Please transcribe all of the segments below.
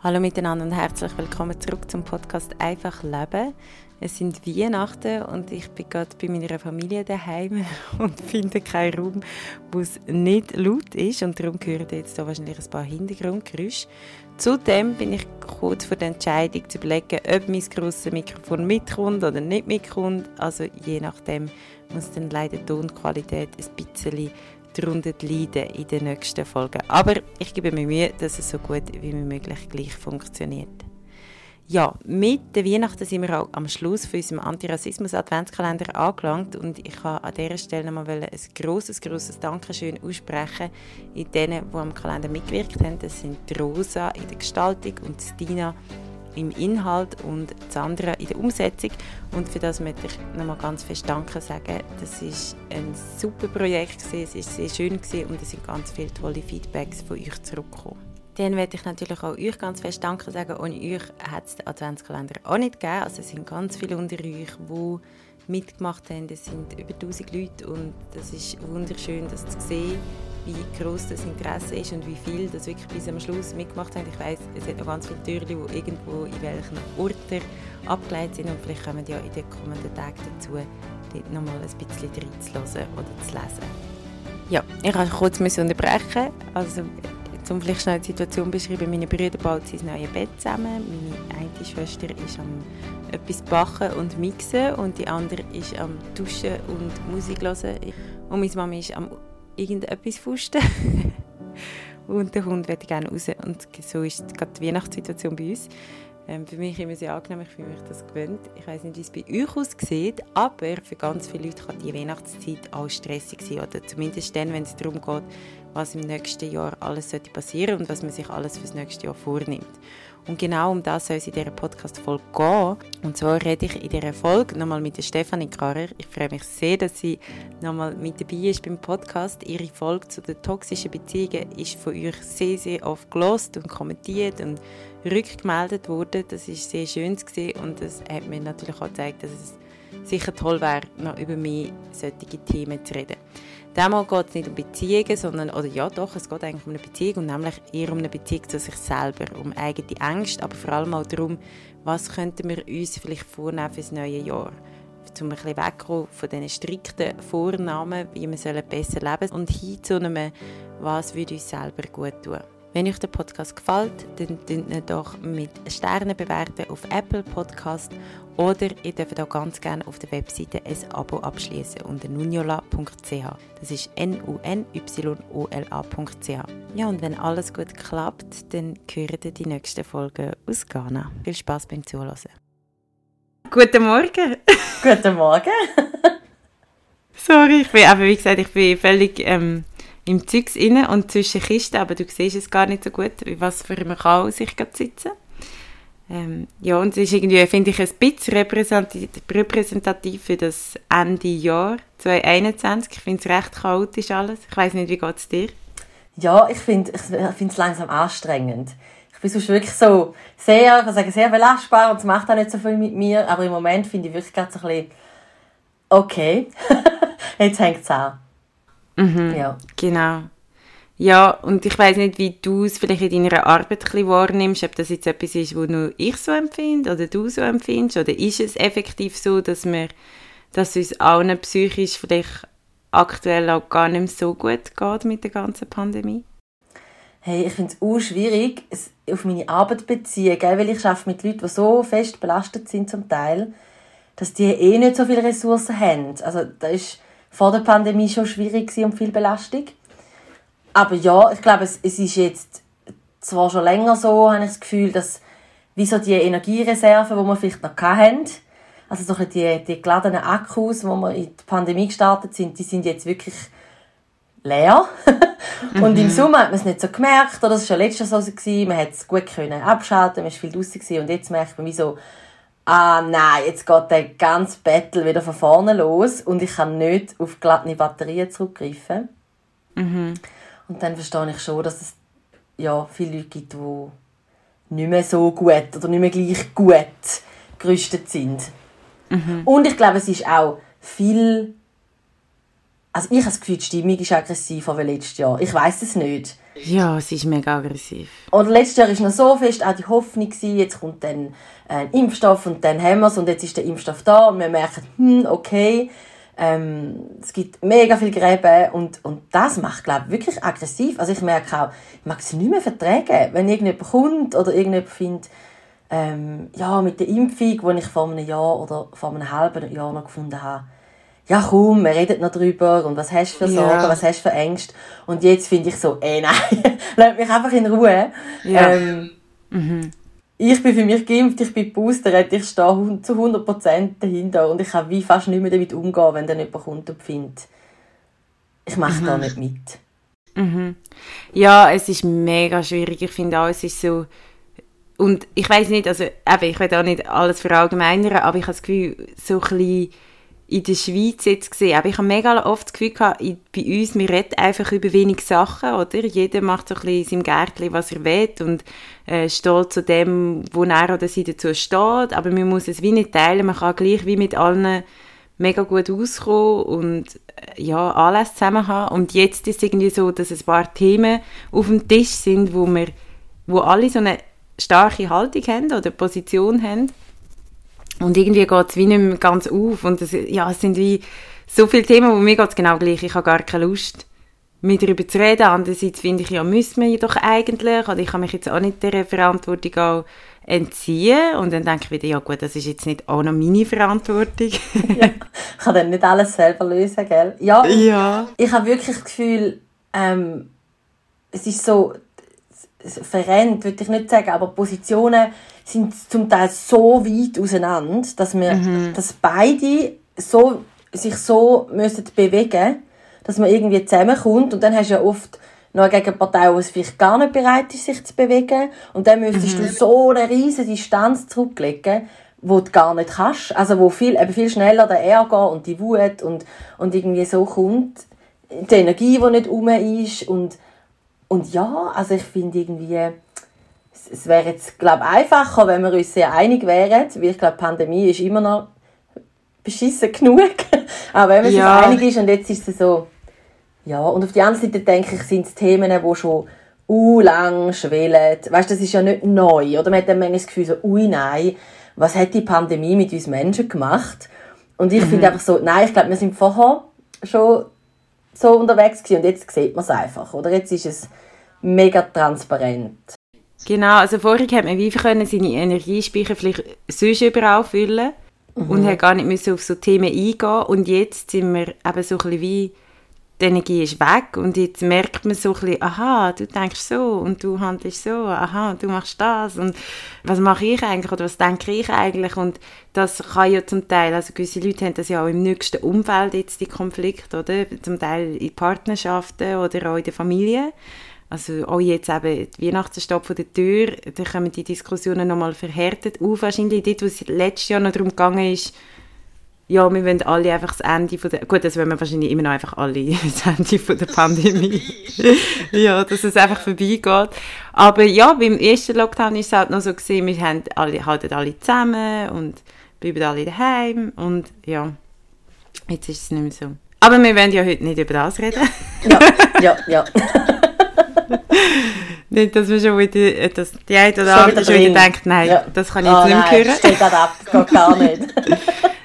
Hallo miteinander und herzlich willkommen zurück zum Podcast Einfach Leben. Es sind Weihnachten und ich bin gerade bei meiner Familie daheim und finde keinen Raum, wo es nicht laut ist und darum hören jetzt hier wahrscheinlich ein paar Hintergrundgeräusche. Zudem bin ich kurz vor der Entscheidung zu überlegen, ob mein grosses Mikrofon mitkommt oder nicht mitkommt. Also je nachdem muss dann leider die Tonqualität ein bisschen darunter leiden in den nächsten Folgen. Aber ich gebe mir Mühe, dass es so gut wie möglich gleich funktioniert. Ja, mit der Weihnachten sind wir auch am Schluss von unserem Antirassismus-Adventskalender angelangt und ich kann an dieser Stelle nochmal ein grosses, grosses Dankeschön aussprechen in denen, die am Kalender mitgewirkt haben. Das sind Rosa in der Gestaltung und Stina im Inhalt und Sandra in der Umsetzung. Und für das möchte ich nochmal ganz fest Danke sagen. Das ist ein super Projekt, es war sehr schön und es sind ganz viele tolle Feedbacks von euch zurückgekommen. Dann möchte ich natürlich auch euch ganz fest Danke sagen. Ohne euch hat es den Adventskalender auch nicht gegeben. Also es sind ganz viele unter euch, die mitgemacht haben. Es sind über 1000 Leute und das ist wunderschön, das zu sehen wie groß das Interesse ist und wie viel das wirklich bis am Schluss mitgemacht haben. Ich weiß, es hat noch ganz viele Türen, die irgendwo in welchen Orten abgeleitet sind und vielleicht kommen ja in den kommenden Tagen dazu, dort nochmal ein bisschen reinzuhören oder zu lesen. Ja, ich muss kurz unterbrechen. Also, um vielleicht schnell die Situation zu beschreiben, meine Brüder bauen sein neues Bett zusammen. Meine eine Schwester ist am etwas backen und mixen und die andere ist am duschen und Musik hören. Und meine Mama ist am irgendetwas fusten. und der Hund möchte gerne raus. Und so ist gerade die Weihnachtssituation bei uns. Ähm, für mich immer sehr angenehm, ich fühle mich das gewöhnt. Ich weiß nicht, wie es bei euch aussieht, aber für ganz viele Leute kann die Weihnachtszeit auch stressig sein. Oder zumindest dann, wenn es darum geht, was im nächsten Jahr alles passieren sollte und was man sich alles für das nächste Jahr vornimmt. Und genau um das soll es in dieser Podcast-Folge gehen. Und zwar rede ich in dieser Folge nochmal mit der Stefanie Karrer. Ich freue mich sehr, dass sie nochmal mit dabei ist beim Podcast. Ihre Folge zu den toxischen Beziehungen ist von euch sehr, sehr oft gelost und kommentiert und rückgemeldet worden. Das ist sehr schön gewesen und das hat mir natürlich auch gezeigt, dass es sicher toll wäre, noch über mich solche Themen zu reden. Diesmal geht es nicht um Beziehungen, sondern, oder ja doch, es geht eigentlich um eine Beziehung und nämlich eher um eine Beziehung zu sich selber, um eigene Ängste, aber vor allem auch darum, was könnten wir uns vielleicht vornehmen für das neue Jahr. Um ein bisschen wegzukommen von diesen strikten Vornamen, wie wir besser leben sollen und hin zu einem, was würde uns selber gut tun. Wenn euch der Podcast gefällt, dann könnt ihr doch mit Sternen bewerten auf Apple Podcast oder ihr dürft auch ganz gerne auf der Webseite ein Abo abschließen unter nunyola.ch. Das ist n u n y o l a.ch. Ja, und wenn alles gut klappt, dann hören ihr die nächste Folge aus Ghana. Viel Spaß beim Zuhören. Guten Morgen. Guten Morgen. Sorry, ich bin, aber wie gesagt, ich bin völlig ähm, im Zeugs rein und zwischen Kisten, aber du siehst es gar nicht so gut, was für ein Chaos ich gerade sitze. Ähm, ja, und es ist irgendwie, finde ich, ein bisschen repräsentativ, für das Ende Jahr 2021. Ich finde es recht chaotisch alles. Ich weiß nicht, wie geht es dir? Ja, ich finde es langsam anstrengend. Ich bin sonst wirklich so sehr, ich sagen, sehr belastbar und es macht auch nicht so viel mit mir, aber im Moment finde ich wirklich gerade so ein bisschen okay, jetzt hängt es an. Mhm, ja. Genau. Ja, und ich weiß nicht, wie du es vielleicht in deiner Arbeit ein bisschen wahrnimmst, ob das jetzt etwas ist, wo nur ich so empfinde oder du so empfindest, oder ist es effektiv so, dass wir, dass uns allen psychisch vielleicht aktuell auch gar nicht so gut geht mit der ganzen Pandemie? Hey, ich finde es auch schwierig, es auf meine Arbeit zu beziehen, gell? weil ich arbeite mit Leuten, die so fest belastet sind zum Teil, dass die eh nicht so viele Ressourcen haben. Also das war vor der Pandemie schon schwierig und viel Belastung. Aber ja, ich glaube, es, es ist jetzt zwar schon länger so, habe ich das Gefühl, dass wie so die Energiereserven, die wir vielleicht noch hatten, also so die, die geladenen Akkus, wo wir in die Pandemie gestartet sind, die sind jetzt wirklich leer. und mhm. im Sommer hat man es nicht so gemerkt, oder es war schon letztes Jahr so, gewesen, man hat es gut können abschalten, man war viel draußen und jetzt merkt man wie so, ah nein, jetzt geht der ganze Battle wieder von vorne los und ich kann nicht auf glatte Batterien zurückgreifen. Mhm. Und dann verstehe ich schon, dass es ja, viele Leute gibt, die nicht mehr so gut oder nicht mehr gleich gut gerüstet sind. Mhm. Und ich glaube, es ist auch viel also ich habe das Gefühl, die Stimmung ist aggressiver als letztes Jahr. Ich weiß es nicht. Ja, es ist mega aggressiv. Und letztes Jahr war noch so fest auch die Hoffnung, gewesen, jetzt kommt dann ein Impfstoff und dann haben wir es und jetzt ist der Impfstoff da und wir merken, hm, okay, ähm, es gibt mega viel Gräben und, und das macht, glaube ich, wirklich aggressiv. Also ich merke auch, ich mag es nicht mehr vertragen, wenn irgendjemand kommt oder irgendjemand findet, ähm, ja, mit der Impfung, die ich vor einem Jahr oder vor einem halben Jahr noch gefunden habe, ja komm, wir reden noch drüber und was hast du für Sorgen, ja. was hast du für Ängste und jetzt finde ich so, ey nein, lass mich einfach in Ruhe. Ja. Ähm, mhm. Ich bin für mich geimpft, ich bin boostert, ich stehe zu 100% dahinter und ich kann wie fast nicht mehr damit umgehen, wenn dann jemand kommt und findet, ich mache mhm. da nicht mit. Mhm. Ja, es ist mega schwierig. Ich finde auch, es ist so, und ich weiß nicht, also eben, ich will auch nicht alles verallgemeinern, aber ich habe das Gefühl, so ein bisschen in der Schweiz jetzt gesehen, aber ich habe mega oft das Gefühl gehabt, bei uns, wir reden einfach über wenig Sachen, oder? Jeder macht so ein bisschen in seinem Gärtchen, was er will und äh, steht zu dem, wo er oder sie dazu steht, aber man muss es wie nicht teilen, man kann gleich wie mit allen mega gut auskommen und äh, ja, alles zusammen haben. Und jetzt ist es irgendwie so, dass ein paar Themen auf dem Tisch sind, wo wir, wo alle so eine starke Haltung haben oder Position haben und irgendwie geht es wie nicht mehr ganz auf. Und das, ja, es sind wie so viele Themen, wo mir geht es genau gleich. Ich habe gar keine Lust, mit darüber zu reden. Andererseits finde ich, ja, müssen wir doch eigentlich. Oder ich kann mich jetzt auch nicht der Verantwortung auch entziehen. Und dann denke ich wieder, ja gut, das ist jetzt nicht auch noch meine Verantwortung. ja, ich kann dann nicht alles selber lösen, gell? Ja, ja. ich habe wirklich das Gefühl, ähm, es ist so, verrennt, würde ich nicht sagen, aber Positionen sind zum Teil so weit auseinander, dass wir, mhm. dass beide so, sich so müssen bewegen, dass man irgendwie zusammenkommt. Und dann hast du ja oft noch eine Gegenpartei, die vielleicht gar nicht bereit ist, sich zu bewegen. Und dann müsstest mhm. du so eine riesige Distanz zurücklegen, wo du gar nicht kannst, also wo viel, eben viel schneller der Ärger und die Wut und, und irgendwie so kommt, die Energie, die nicht um ist. Und und ja, also ich finde irgendwie, es, wäre jetzt, glaube einfacher, wenn wir uns sehr einig wären, weil ich glaube, die Pandemie ist immer noch beschissen genug. Aber wenn man ja. sich einig ist und jetzt ist es so, ja, und auf die andere Seite denke ich, sind es Themen, die schon u lang schwelen. Weißt, das ist ja nicht neu, oder? Man hat dann manchmal das Gefühl so, ui, nein, was hat die Pandemie mit uns Menschen gemacht? Und ich mhm. finde einfach so, nein, ich glaube, wir sind vorher schon so unterwegs gewesen und jetzt sieht man es einfach, oder? Jetzt ist es mega transparent. Genau, also vorher hat man wie können seine Energiespeicher vielleicht sonst überall füllen mhm. und hat gar nicht müssen auf so Themen eingehen und jetzt sind wir eben so ein bisschen wie die Energie ist weg und jetzt merkt man so ein bisschen, aha, du denkst so und du handelst so, aha, du machst das und was mache ich eigentlich oder was denke ich eigentlich und das kann ja zum Teil, also gewisse Leute haben das ja auch im nächsten Umfeld jetzt, die Konflikte, oder? Zum Teil in Partnerschaften oder auch in der Familie. Also auch jetzt eben, die Weihnachten steht vor der Tür, da kommen die Diskussionen nochmal verhärtet auf, wahrscheinlich dort, wo es letztes Jahr noch darum gegangen ist, ja, wir wollen alle einfach das Ende von der, gut, das wollen wir wahrscheinlich immer noch einfach alle, das Ende von der Pandemie. ja, dass es einfach vorbeigeht. Aber ja, beim ersten Lockdown ist es halt noch so gesehen, wir haben alle, halten alle zusammen und bleiben alle daheim und ja, jetzt ist es nicht mehr so. Aber wir wollen ja heute nicht über das reden. ja, ja, ja. nicht, dass wir schon wieder, dass die eine oder andere schon wieder denkt, nein, ja. das kann ich jetzt oh, nicht mehr hören. Steht ab, geht gar nicht.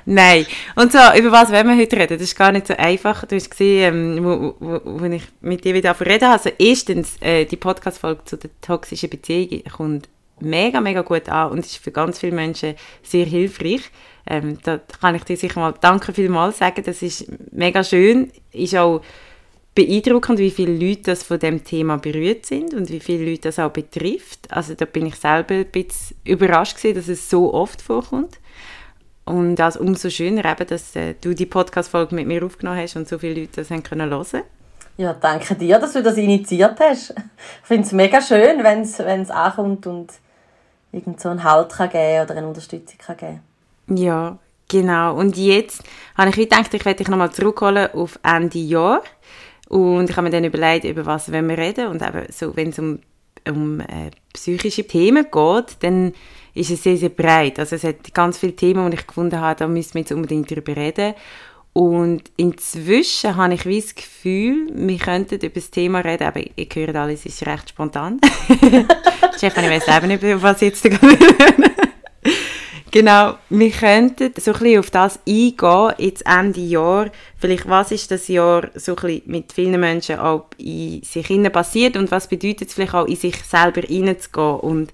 Nein. Und so, über was wollen wir heute reden? Das ist gar nicht so einfach. Du hast gesehen, ähm, wo, wo, wo ich mit dir wieder reden Also erstens, äh, die Podcast-Folge zu der toxischen Beziehung kommt mega, mega gut an und ist für ganz viele Menschen sehr hilfreich. Ähm, da kann ich dir sicher mal danke vielmals sagen. Das ist mega schön. Ist auch beeindruckend, wie viele Leute das von dem Thema berührt sind und wie viele Leute das auch betrifft. Also da bin ich selber ein bisschen überrascht gewesen, dass es so oft vorkommt. Und das umso schöner eben, dass äh, du die Podcast-Folge mit mir aufgenommen hast und so viele Leute das haben können hören. Ja, danke dir, dass du das initiiert hast. Ich finde es mega schön, wenn es ankommt und irgend so einen Halt kann geben oder eine Unterstützung kann geben Ja, genau. Und jetzt habe ich gedacht, ich werde dich nochmal zurückholen auf Ende Jahr. Und ich habe mir dann überlegt, über was wir reden. Und eben so, wenn es um, um äh, psychische Themen geht, dann ist es sehr, sehr breit. Also es hat ganz viele Themen, die ich gefunden habe, da müssen wir jetzt unbedingt darüber reden. Und inzwischen habe ich wie das Gefühl, wir könnten über das Thema reden, aber ihr hört alles, es ist recht spontan. Chef, ich weiß selber nicht, was jetzt Genau, wir könnten so ein bisschen auf das eingehen, jetzt Ende Jahr. Vielleicht, was ist das Jahr so ein bisschen mit vielen Menschen auch in sich innen passiert und was bedeutet es vielleicht auch, in sich selber reinzugehen und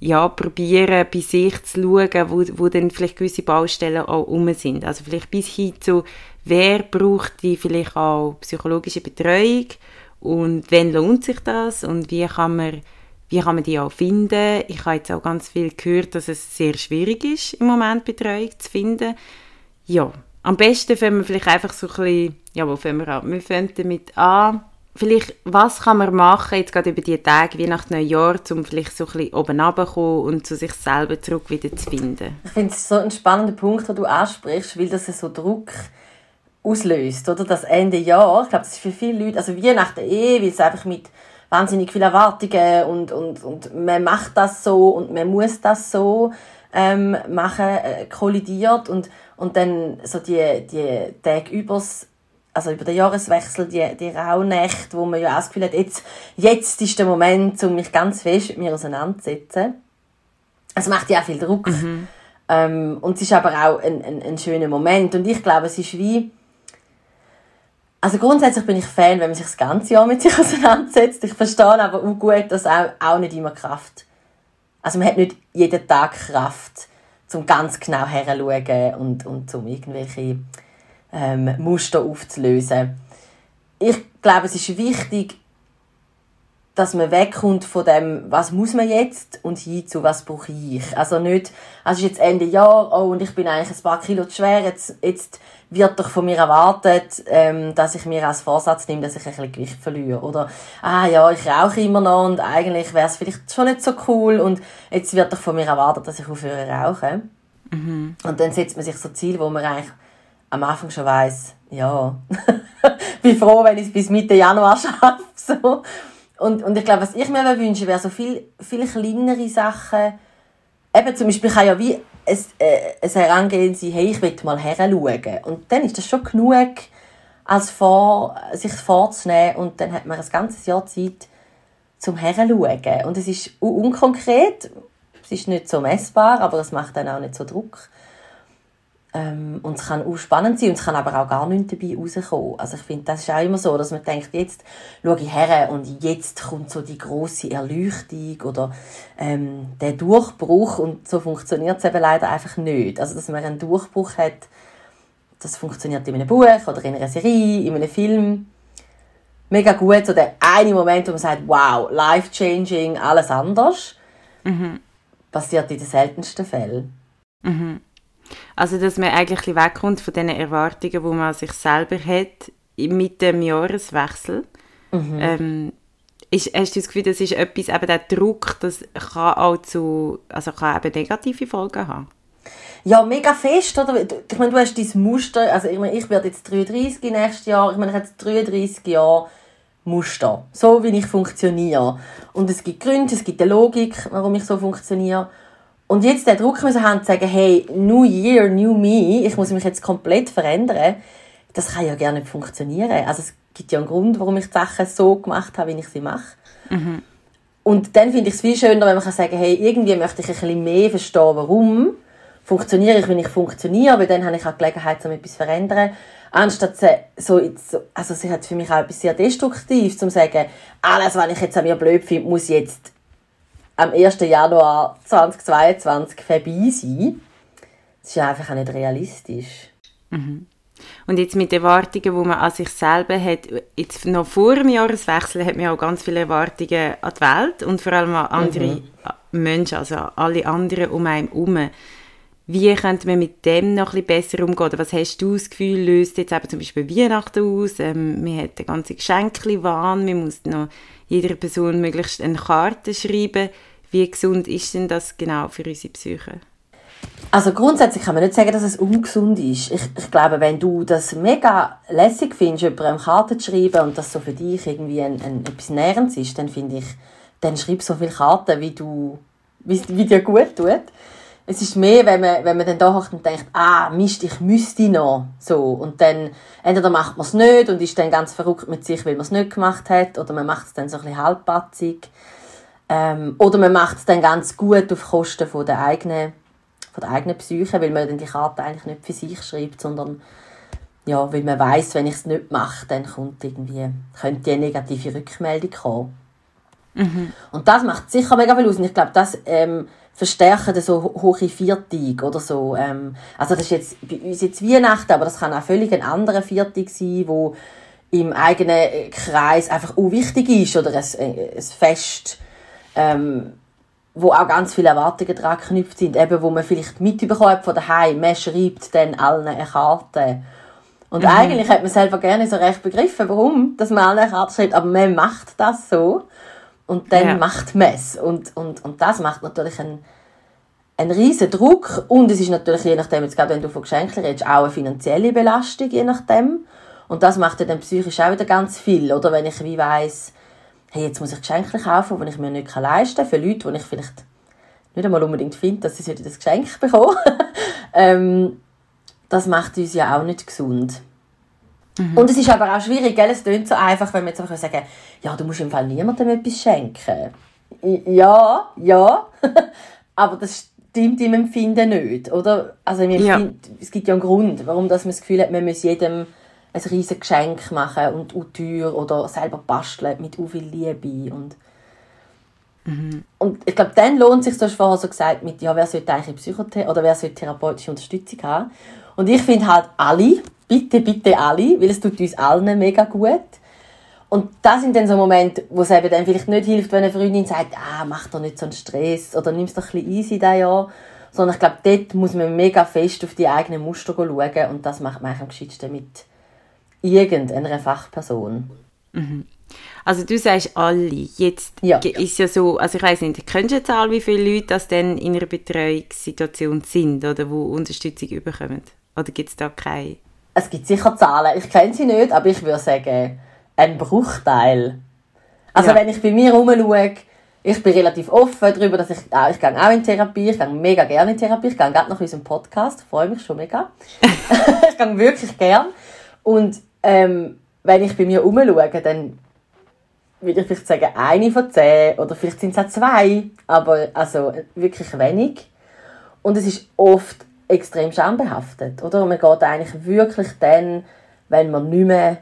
ja, probieren, bei sich zu schauen, wo, wo dann vielleicht gewisse Baustellen auch rum sind. Also vielleicht bis hin zu, wer braucht die vielleicht auch psychologische Betreuung und wann lohnt sich das und wie kann man wie kann man die auch finden? Ich habe jetzt auch ganz viel gehört, dass es sehr schwierig ist, im Moment Betreuung zu finden. Ja, am besten fangen wir vielleicht einfach so ein bisschen, ja, wo fangen wir an? Wir fangen damit an, vielleicht, was kann man machen, jetzt gerade über die Tage, wie nach Neujahr, um vielleicht so ein bisschen oben runterzukommen und zu sich selber zurück wieder zu finden? Ich finde es so ein spannender Punkt, den du ansprichst, weil das so Druck auslöst, oder? Das Ende Jahr, ich glaube, das ist für viele Leute, also Weihnachten eh, weil es einfach mit wahnsinnig viele Erwartungen und, und, und man macht das so und man muss das so ähm, machen, äh, kollidiert und, und dann so die, die Tage übers also über den Jahreswechsel, die, die Rauhnächte, wo man ja auch das Gefühl hat, jetzt, jetzt ist der Moment, um mich ganz fest mit mir auseinanderzusetzen. Es macht ja auch viel Druck. Mhm. Ähm, und es ist aber auch ein, ein, ein schöner Moment. Und ich glaube, es ist wie, also grundsätzlich bin ich Fan, wenn man sich das ganze Jahr mit sich auseinandersetzt. Ich verstehe aber auch gut, dass auch, auch nicht immer Kraft. Also man hat nicht jeden Tag Kraft, zum ganz genau herzuschauen und, und zum irgendwelche ähm, Muster aufzulösen. Ich glaube, es ist wichtig, dass man wegkommt von dem, was muss man jetzt und hin zu was brauche ich. Also nicht, also es ist jetzt Ende Jahr, oh, und ich bin eigentlich ein paar Kilo zu schwer, jetzt, jetzt wird doch von mir erwartet, ähm, dass ich mir als Vorsatz nehme, dass ich ein bisschen Gewicht verliere. Oder, ah ja, ich rauche immer noch und eigentlich wäre es vielleicht schon nicht so cool und jetzt wird doch von mir erwartet, dass ich aufhöre rauchen. Mhm. Und dann setzt man sich so Ziele, wo man eigentlich am Anfang schon weiss, ja, bin froh, wenn ich es bis Mitte Januar schaffe. So. Und, und ich glaube, was ich mir wünsche, wäre so viel, viel kleinere Sachen. Eben zum Beispiel kann ja wie ein, äh, ein Herangehen sein, hey, ich will mal heranschauen. Und dann ist das schon genug, als vor, sich vorzunehmen. Und dann hat man ein ganzes Jahr Zeit, zum Heranschauen. Und es ist unkonkret, es ist nicht so messbar, aber es macht dann auch nicht so Druck. Ähm, und es kann auch spannend sein und es kann aber auch gar nichts dabei rauskommen. Also ich finde, das ist auch immer so, dass man denkt, jetzt schaue ich her und jetzt kommt so die große Erleuchtung oder ähm, der Durchbruch und so funktioniert es eben leider einfach nicht. Also dass man einen Durchbruch hat, das funktioniert in einem Buch oder in einer Serie, in einem Film. Mega gut, so der eine Moment, wo man sagt, wow, life-changing, alles anders. Mhm. Passiert in den seltensten Fällen. Mhm. Also, dass man eigentlich wegkommt von den Erwartungen, die man an sich selber hat, mit dem Jahreswechsel. Mhm. Ähm, ist, hast du das Gefühl, das ist etwas, eben der Druck, das kann auch zu, also kann eben negative Folgen haben? Ja, mega fest, oder? Ich meine, du hast dein Muster, also ich meine, ich werde jetzt 33 nächstes Jahr, ich meine, ich habe jetzt 33 Jahre Muster, so wie ich funktioniere. Und es gibt Gründe, es gibt eine Logik, warum ich so funktioniere. Und jetzt den Druck müssen haben, zu sagen, hey, new year, new me, ich muss mich jetzt komplett verändern, das kann ja gar nicht funktionieren. Also es gibt ja einen Grund, warum ich die Sachen so gemacht habe, wie ich sie mache. Mhm. Und dann finde ich es viel schöner, wenn man kann sagen hey, irgendwie möchte ich ein bisschen mehr verstehen, warum funktioniere ich, wenn ich funktioniere, weil dann habe ich auch die Gelegenheit, um etwas zu verändern. Anstatt so, also sie hat für mich auch etwas sehr Destruktives, zu sagen, alles, was ich jetzt an mir blöd finde, muss jetzt am 1. Januar 2022 vorbei sein. Das ist einfach auch nicht realistisch. Mhm. Und jetzt mit Erwartungen, die man an sich selber hat, jetzt noch vor dem Jahreswechsel hat man auch ganz viele Erwartungen an die Welt und vor allem an andere mhm. Menschen, also an alle anderen um einen herum. Wie könnte man mit dem noch ein bisschen besser umgehen? Oder was hast du das Gefühl, löst jetzt eben zum Beispiel Weihnachten aus? Ähm, man hat eine ganze Geschenkli-Wahn, man muss noch jeder Person möglichst eine Karte schreiben. Wie gesund ist denn das genau für unsere Psyche? Also grundsätzlich kann man nicht sagen, dass es ungesund ist. Ich, ich glaube, wenn du das mega lässig findest, über eine Karte zu schreiben und das so für dich irgendwie ein, ein, etwas Nährendes ist, dann finde ich, dann schreib so viele Karten, wie du, wie, wie dir gut tut. Es ist mehr, wenn man, wenn man dann da hockt und denkt, ah, Mist, ich müsste noch. So. Und dann, entweder macht man es nicht und ist dann ganz verrückt mit sich, weil man es nicht gemacht hat, oder man macht es dann so ein bisschen halbpatzig. Ähm, oder man macht es dann ganz gut auf Kosten von der eigenen, von der eigenen Psyche, weil man dann die Karte eigentlich nicht für sich schreibt, sondern ja, weil man weiß, wenn ich es nicht mache, dann kommt irgendwie, könnte eine negative Rückmeldung kommen. Mhm. Und das macht sicher mega viel aus. Und ich glaube, das ähm, verstärken so hohe Viertig oder so. Ähm, also das ist jetzt bei uns jetzt Weihnachten, aber das kann auch völlig ein anderer Viertig sein, wo im eigenen Kreis einfach auch wichtig ist oder ein, ein Fest, ähm, wo auch ganz viele Erwartungen dran geknüpft sind, eben wo man vielleicht mitbekommt von daheim, man schreibt dann allen eine Karte. Und mhm. eigentlich hat man selber gerne so recht begriffen, warum dass man allen eine Karte schreibt, aber man macht das so und dann ja. macht man es. Und, und, und das macht natürlich einen, einen riesen Druck und es ist natürlich, je nachdem, jetzt gerade wenn du von Geschenken redest, auch eine finanzielle Belastung, je nachdem. Und das macht ja dann psychisch auch wieder ganz viel, oder? Wenn ich wie weiss, hey, jetzt muss ich Geschenke kaufen, die ich mir nicht leisten kann, für Leute, die ich vielleicht nicht einmal unbedingt finde, dass sie das Geschenk bekommen. ähm, das macht uns ja auch nicht gesund. Mhm. Und es ist aber auch schwierig, gell? es klingt so einfach, wenn wir jetzt einfach sagen, ja, du musst im Fall niemandem etwas schenken. Ja, ja, aber das stimmt im Empfinden nicht, oder? Also ja. es gibt ja einen Grund, warum dass man das Gefühl hat, man muss jedem ein riesiges Geschenk machen und auch teuer oder selber basteln mit so viel Liebe und mhm. und ich glaube, dann lohnt es sich, du hast vorher so gesagt, mit, ja, wer sollte eigentlich Psychotherapie oder wer sollte therapeutische Unterstützung haben und ich finde halt alle, bitte, bitte alle, weil es tut uns allen mega gut. Und das sind dann so Momente, wo es eben dann vielleicht nicht hilft, wenn eine Freundin sagt, ah, mach doch nicht so einen Stress oder nimm es doch ein bisschen easy dieses Jahr. Sondern ich glaube, dort muss man mega fest auf die eigenen Muster schauen und das macht man am geschicktesten mit irgendeiner Fachperson. Mhm. Also du sagst alle. Jetzt ja, ist ja so, also ich weiß nicht, kennst du jetzt alle, wie viele Leute das denn in einer Betreuungssituation sind oder wo Unterstützung überkommen? Oder gibt es da keine? Es gibt sicher Zahlen. Ich kenne sie nicht, aber ich würde sagen, ein Bruchteil. Also ja. wenn ich bei mir herumschaue, ich bin relativ offen darüber, dass ich, ah, ich gehe auch in Therapie, ich gehe mega gerne in Therapie, ich gehe gerade nach unserem Podcast, freue mich schon mega. ich gehe wirklich gern. Und ähm, wenn ich bei mir herumschaue, dann würde ich vielleicht sagen, eine von zehn oder vielleicht sind es auch zwei, aber also wirklich wenig. Und es ist oft extrem schambehaftet, oder? Und man geht eigentlich wirklich dann, wenn man nicht mehr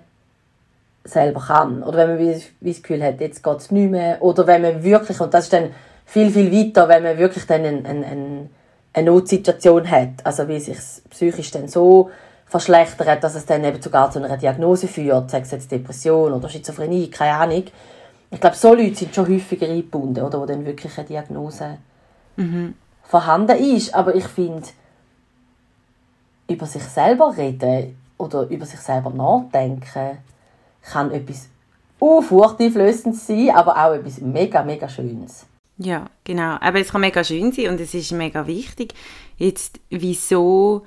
selber kann. Oder wenn man wie, wie das Gefühl hat, jetzt geht es nicht mehr. Oder wenn man wirklich, und das ist dann viel, viel weiter, wenn man wirklich dann eine, eine, eine Notsituation hat. Also wie sich psychisch dann so verschlechtert, dass es dann eben sogar zu einer Diagnose führt, sei es jetzt Depression oder Schizophrenie, keine Ahnung. Ich glaube, so Leute sind schon häufiger eingebunden, oder, wo dann wirklich eine Diagnose mhm. vorhanden ist. Aber ich finde, über sich selber reden oder über sich selber nachdenken kann etwas furchteinflößendes sein, aber auch etwas mega, mega Schönes. Ja, genau. Aber es kann mega schön sein und es ist mega wichtig. Jetzt, wieso,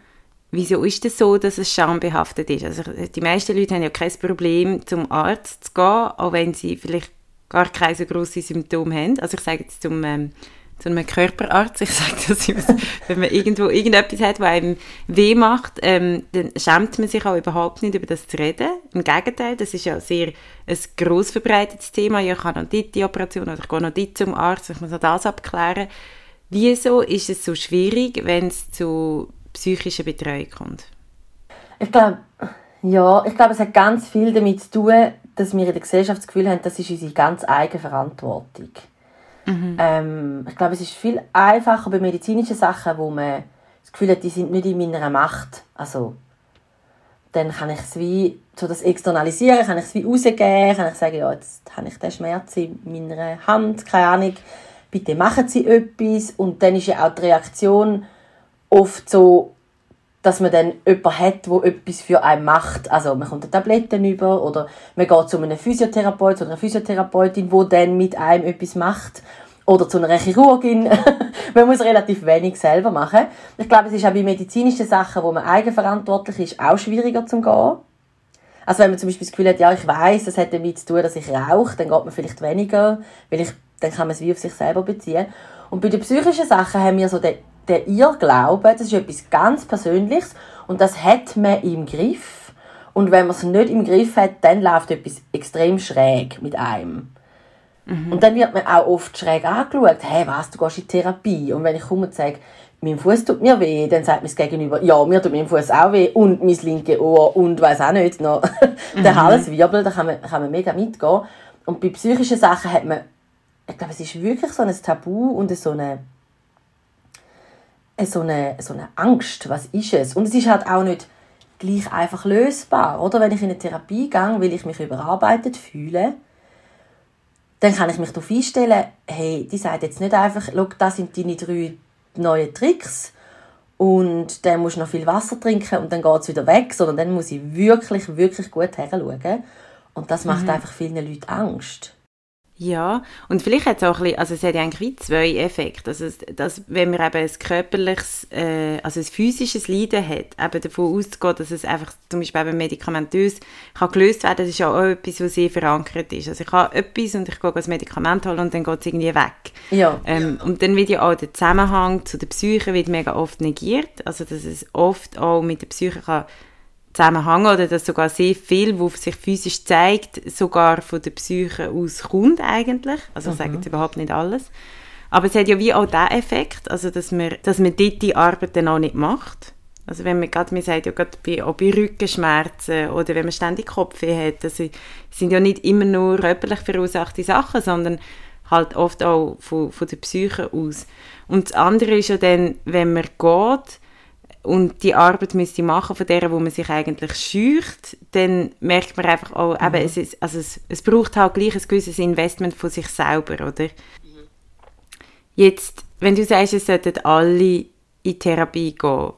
wieso ist es so, dass es schambehaftet ist? Also die meisten Leute haben ja kein Problem, zum Arzt zu gehen, auch wenn sie vielleicht gar keine so grossen Symptome haben. Also ich sage jetzt zum ähm, zu einem Körperarzt. Ich sage das immer, wenn man irgendwo irgendetwas hat, was einem weh macht, ähm, dann schämt man sich auch überhaupt nicht, über das zu reden. Im Gegenteil, das ist ja sehr ein gross verbreitetes Thema. Ja, ich habe noch die Operation oder ich gehe noch die zum Arzt, ich muss noch das abklären. Wieso ist es so schwierig, wenn es zu psychischer Betreuung kommt? Ich glaube, ja, ich glaube, es hat ganz viel damit zu tun, dass wir in der Gesellschaft das Gefühl haben, das ist unsere ganz eigene Verantwortung. Mhm. Ähm, ich glaube, es ist viel einfacher bei medizinischen Sachen, wo man das Gefühl hat, die sind nicht in meiner Macht. Also, dann kann ich es wie, so das externalisieren, kann ich es wie rausgeben, kann ich sagen, ja, jetzt habe ich den Schmerz in meiner Hand, keine Ahnung, bitte machen Sie etwas. Und dann ist ja auch die Reaktion oft so, dass man dann jemanden hat, der etwas für einen macht. Also man kommt Tabletten über oder man geht zu einem Physiotherapeut oder einer Physiotherapeutin, die dann mit einem etwas macht. Oder zu einer Chirurgin. man muss relativ wenig selber machen. Ich glaube, es ist auch bei medizinischen Sachen, wo man eigenverantwortlich ist, auch schwieriger zu gehen. Also wenn man zum Beispiel das Gefühl hat, ja, ich weiß, das hat damit zu tun, dass ich rauche, dann geht man vielleicht weniger, weil ich, dann kann man es wie auf sich selber beziehen. Und bei den psychischen Sachen haben wir so den der Irrglaube, das ist etwas ganz Persönliches und das hat man im Griff. Und wenn man es nicht im Griff hat, dann läuft etwas extrem schräg mit einem. Mhm. Und dann wird man auch oft schräg angeschaut. Hey, was, du gehst in Therapie? Und wenn ich komme und sage, mein Fuß tut mir weh, dann sagt mir das Gegenüber, ja, mir tut mein Fuß auch weh und mein linke Ohr und weiß auch nicht noch. der mhm. Halswirbel, da kann man, kann man mega mitgehen. Und bei psychischen Sachen hat man, ich glaube, es ist wirklich so ein Tabu und so eine, so eine, so eine Angst. Was ist es? Und es ist halt auch nicht gleich einfach lösbar, oder? Wenn ich in eine Therapie gehe, will ich mich überarbeitet fühlen, dann kann ich mich darauf einstellen, hey, die sagt jetzt nicht einfach, schau, das sind deine drei neuen Tricks und dann musst du noch viel Wasser trinken und dann geht es wieder weg, sondern dann muss ich wirklich, wirklich gut heranschauen. Und das macht mhm. einfach vielen Leuten Angst. Ja, und vielleicht hat es auch ein bisschen, also es hat ja eigentlich zwei Effekte. Also, dass, wenn man eben ein körperliches, äh, also ein physisches Leiden hat, eben davon auszugeht, dass es einfach zum Beispiel eben medikamentös kann gelöst werden, das ist ja auch etwas, was sehr verankert ist. Also ich habe etwas und ich gehe ein Medikament holen und dann geht es irgendwie weg. Ja. Ähm, und dann wird ja auch der Zusammenhang zu der Psyche wird mega oft negiert, also dass es oft auch mit der Psyche kann Zusammenhang oder dass sogar sehr viel, was sich physisch zeigt, sogar von der Psyche aus kommt eigentlich. Also ich mhm. sage jetzt überhaupt nicht alles. Aber es hat ja wie auch den Effekt, also dass man, dass man dort die Arbeit dann auch nicht macht. Also wenn man gerade, man sagt ja gerade bei, auch bei Rückenschmerzen oder wenn man ständig Kopfweh hat, das sind ja nicht immer nur körperlich verursachte Sachen, sondern halt oft auch von, von der Psyche aus. Und das andere ist ja dann, wenn man geht, und die Arbeit müsste machen von der, wo man sich eigentlich scheucht, dann merkt man einfach auch, mhm. eben, es, ist, also es, es braucht halt gleich ein gewisses Investment von sich selber, oder? Mhm. Jetzt, wenn du sagst, es sollten alle in Therapie gehen,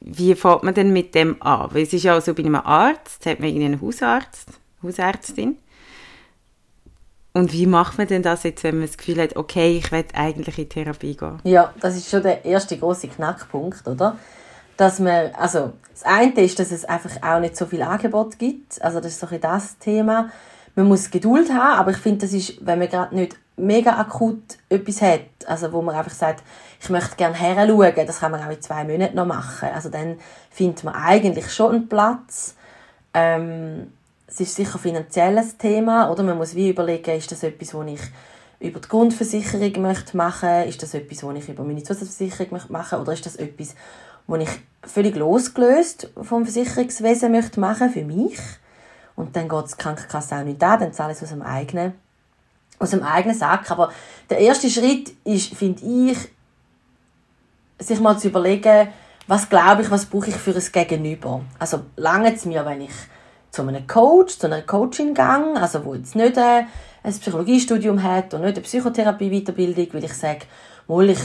wie fängt man denn mit dem an? Weil es ist ja auch so bei einem Arzt, hat man irgendwie einen Hausarzt, Hausärztin. Und wie macht man denn das jetzt, wenn man das Gefühl hat, okay, ich will eigentlich in Therapie gehen? Ja, das ist schon der erste große Knackpunkt, oder? Dass man, also das eine ist, dass es einfach auch nicht so viel Angebot gibt. Also das ist so ein das Thema. Man muss Geduld haben, aber ich finde, das ist, wenn man gerade nicht mega akut etwas hat, also wo man einfach sagt, ich möchte gerne her schauen, das kann man auch in zwei Monaten noch machen. Also dann findet man eigentlich schon einen Platz. Ähm, es ist sicher ein finanzielles Thema, oder? Man muss wie überlegen, ist das etwas, was ich über die Grundversicherung möchte machen? Ist das etwas, was ich über meine Zusatzversicherung möchte machen? Oder ist das etwas, was ich völlig losgelöst vom Versicherungswesen möchte machen für mich? Und dann geht die Krankenkasse auch nicht an, dann zahle ich es aus dem eigenen, aus dem eigenen Sack. Aber der erste Schritt ist, finde ich, sich mal zu überlegen, was glaube ich, was brauche ich für ein Gegenüber? Also lange es mir, wenn ich zu einem Coach, zu einer Coaching-Gang, also wo jetzt nicht ein, ein Psychologiestudium hat und nicht eine Psychotherapie-Weiterbildung, weil ich sage, wohl ich,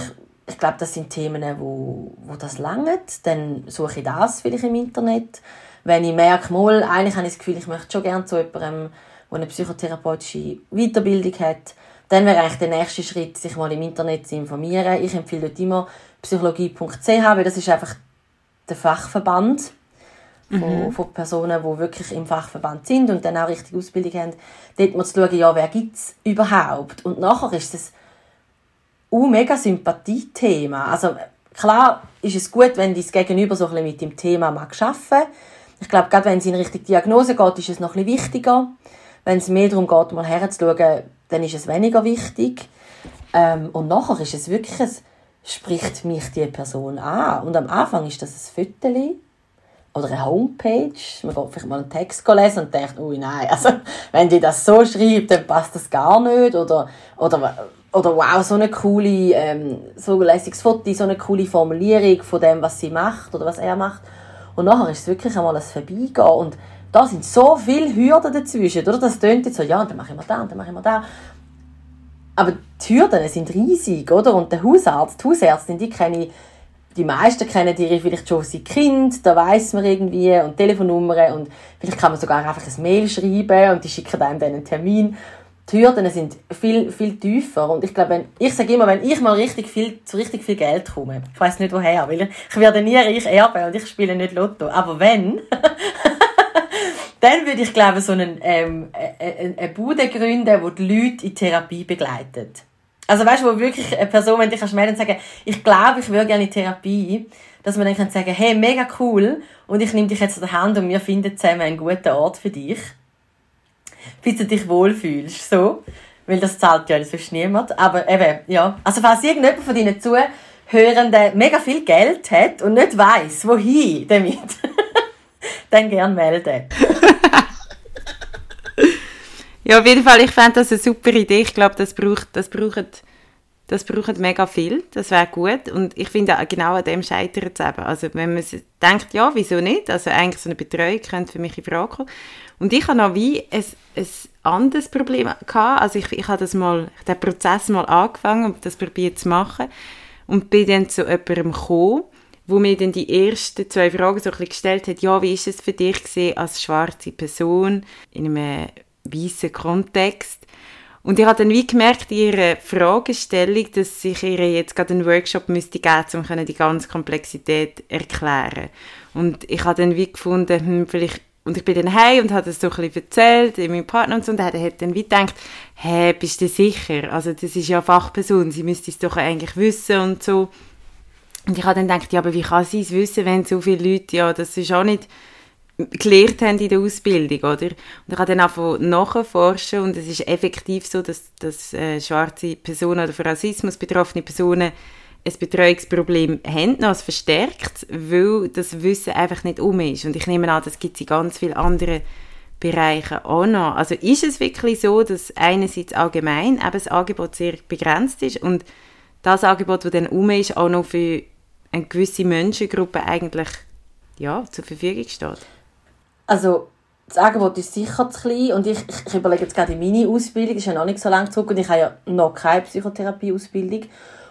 ich glaube, das sind Themen, wo, wo das langt, dann suche ich das vielleicht im Internet. Wenn ich merke, mal, eigentlich habe ich das Gefühl, ich möchte schon gerne zu jemandem, der eine psychotherapeutische Weiterbildung hat, dann wäre eigentlich der nächste Schritt, sich mal im Internet zu informieren. Ich empfehle dort immer psychologie.ch, weil das ist einfach der Fachverband von, mhm. von Personen, die wirklich im Fachverband sind und dann auch richtig Ausbildung haben, dort mal zu schauen, ja, wer gibt es überhaupt? Und nachher ist es ein mega Sympathie-Thema. Also klar ist es gut, wenn dein Gegenüber so ein bisschen mit dem Thema mag arbeiten Ich glaube, gerade wenn es in Richtung Diagnose geht, ist es noch ein bisschen wichtiger. Wenn es mehr darum geht, mal herzuschauen, dann ist es weniger wichtig. Ähm, und nachher ist es wirklich, es spricht mich die Person an. Und am Anfang ist das ein Foto oder eine Homepage. Man geht vielleicht mal einen Text lesen und denkt, ui nein, also wenn die das so schreibt, dann passt das gar nicht. Oder, oder, oder wow, so eine coole, ähm, so lässiges Foto, so eine coole Formulierung von dem, was sie macht oder was er macht. Und nachher ist es wirklich einmal ein Vorbeigehen. Und da sind so viele Hürden dazwischen. Oder? Das tönt jetzt so, ja, dann mache ich mal da und dann mache ich mal da. Aber die Hürden sind riesig, oder? Und der Hausarzt, die Hausärztin, die kenne ich die meisten kennen die vielleicht schon seit Kind, da weiß man irgendwie und Telefonnummern und vielleicht kann man sogar einfach ein Mail schreiben und die schicken einem dann einen Termin. Die Hürden sind viel, viel tiefer und ich glaube, wenn, ich sage immer, wenn ich mal richtig viel, zu richtig viel Geld komme, ich weiß nicht woher, weil ich werde nie reich erben und ich spiele nicht Lotto, aber wenn, dann würde ich glaube so einen, ähm, eine, eine Bude gründen, wo die Leute in Therapie begleitet. Also weißt du, wo wirklich eine Person, wenn dich melden und sagen, ich glaube, ich würde gerne in Therapie, dass man dann kann sagen, hey, mega cool, und ich nehme dich jetzt an der Hand und wir finden zusammen einen guten Ort für dich, bis du dich wohlfühlst, so. Weil das zahlt ja sonst niemand. Aber eben, ja. Also falls irgendjemand von deinen Zuhörenden mega viel Geld hat und nicht weiss, wohin damit, dann gerne melden. ja, auf jeden Fall, ich fände das eine super Idee. Ich glaube, das braucht, das braucht, das braucht mega viel. Das wäre gut. Und ich finde, genau an dem scheitert es eben. Also, wenn man denkt, ja, wieso nicht? Also, eigentlich so eine Betreuung könnte für mich in Frage kommen. Und ich habe noch wie ein, ein anderes Problem gehabt. Also, ich, ich habe das mal, den Prozess mal angefangen und das probiert zu machen. Und bin dann zu jemandem gekommen, wo mir dann die ersten zwei Fragen so ein bisschen gestellt hat, ja, wie ist es für dich gesehen als schwarze Person in einem weißen Kontext? Und ich habe dann wie gemerkt in ihrer Fragestellung, dass ich ihr jetzt gerade einen Workshop müsste geben, um die ganze Komplexität erklären. Und ich habe dann wie gefunden, hm, vielleicht und ich bin dann heim und habe das so ein bisschen erzählt, meinem Partner und so, und er hat dann wie gedacht, hä, hey, bist du sicher? Also das ist ja Fachperson, sie müsste es doch eigentlich wissen und so. Und ich habe dann gedacht, ja, aber wie kann sie es wissen, wenn so viele Leute ja das ist auch nicht gelehrt haben in der Ausbildung, oder? Und ich habe dann einfach nachforschen und es ist effektiv so, dass, dass äh, schwarze Personen oder von Rassismus betroffene Personen ein Betreuungsproblem haben, noch verstärkt, weil das Wissen einfach nicht um ist. Und ich nehme an, das gibt es in ganz vielen anderen Bereichen auch noch. Also ist es wirklich so, dass einerseits allgemein eben das Angebot sehr begrenzt ist und das Angebot, das dann um ist, auch noch für eine gewisse Menschengruppe eigentlich ja, zur Verfügung steht? Also das Angebot ist sicher zu klein und ich, ich, ich überlege jetzt gerade in meine Ausbildung, ist ja noch nicht so lange zurück und ich habe ja noch keine Psychotherapie-Ausbildung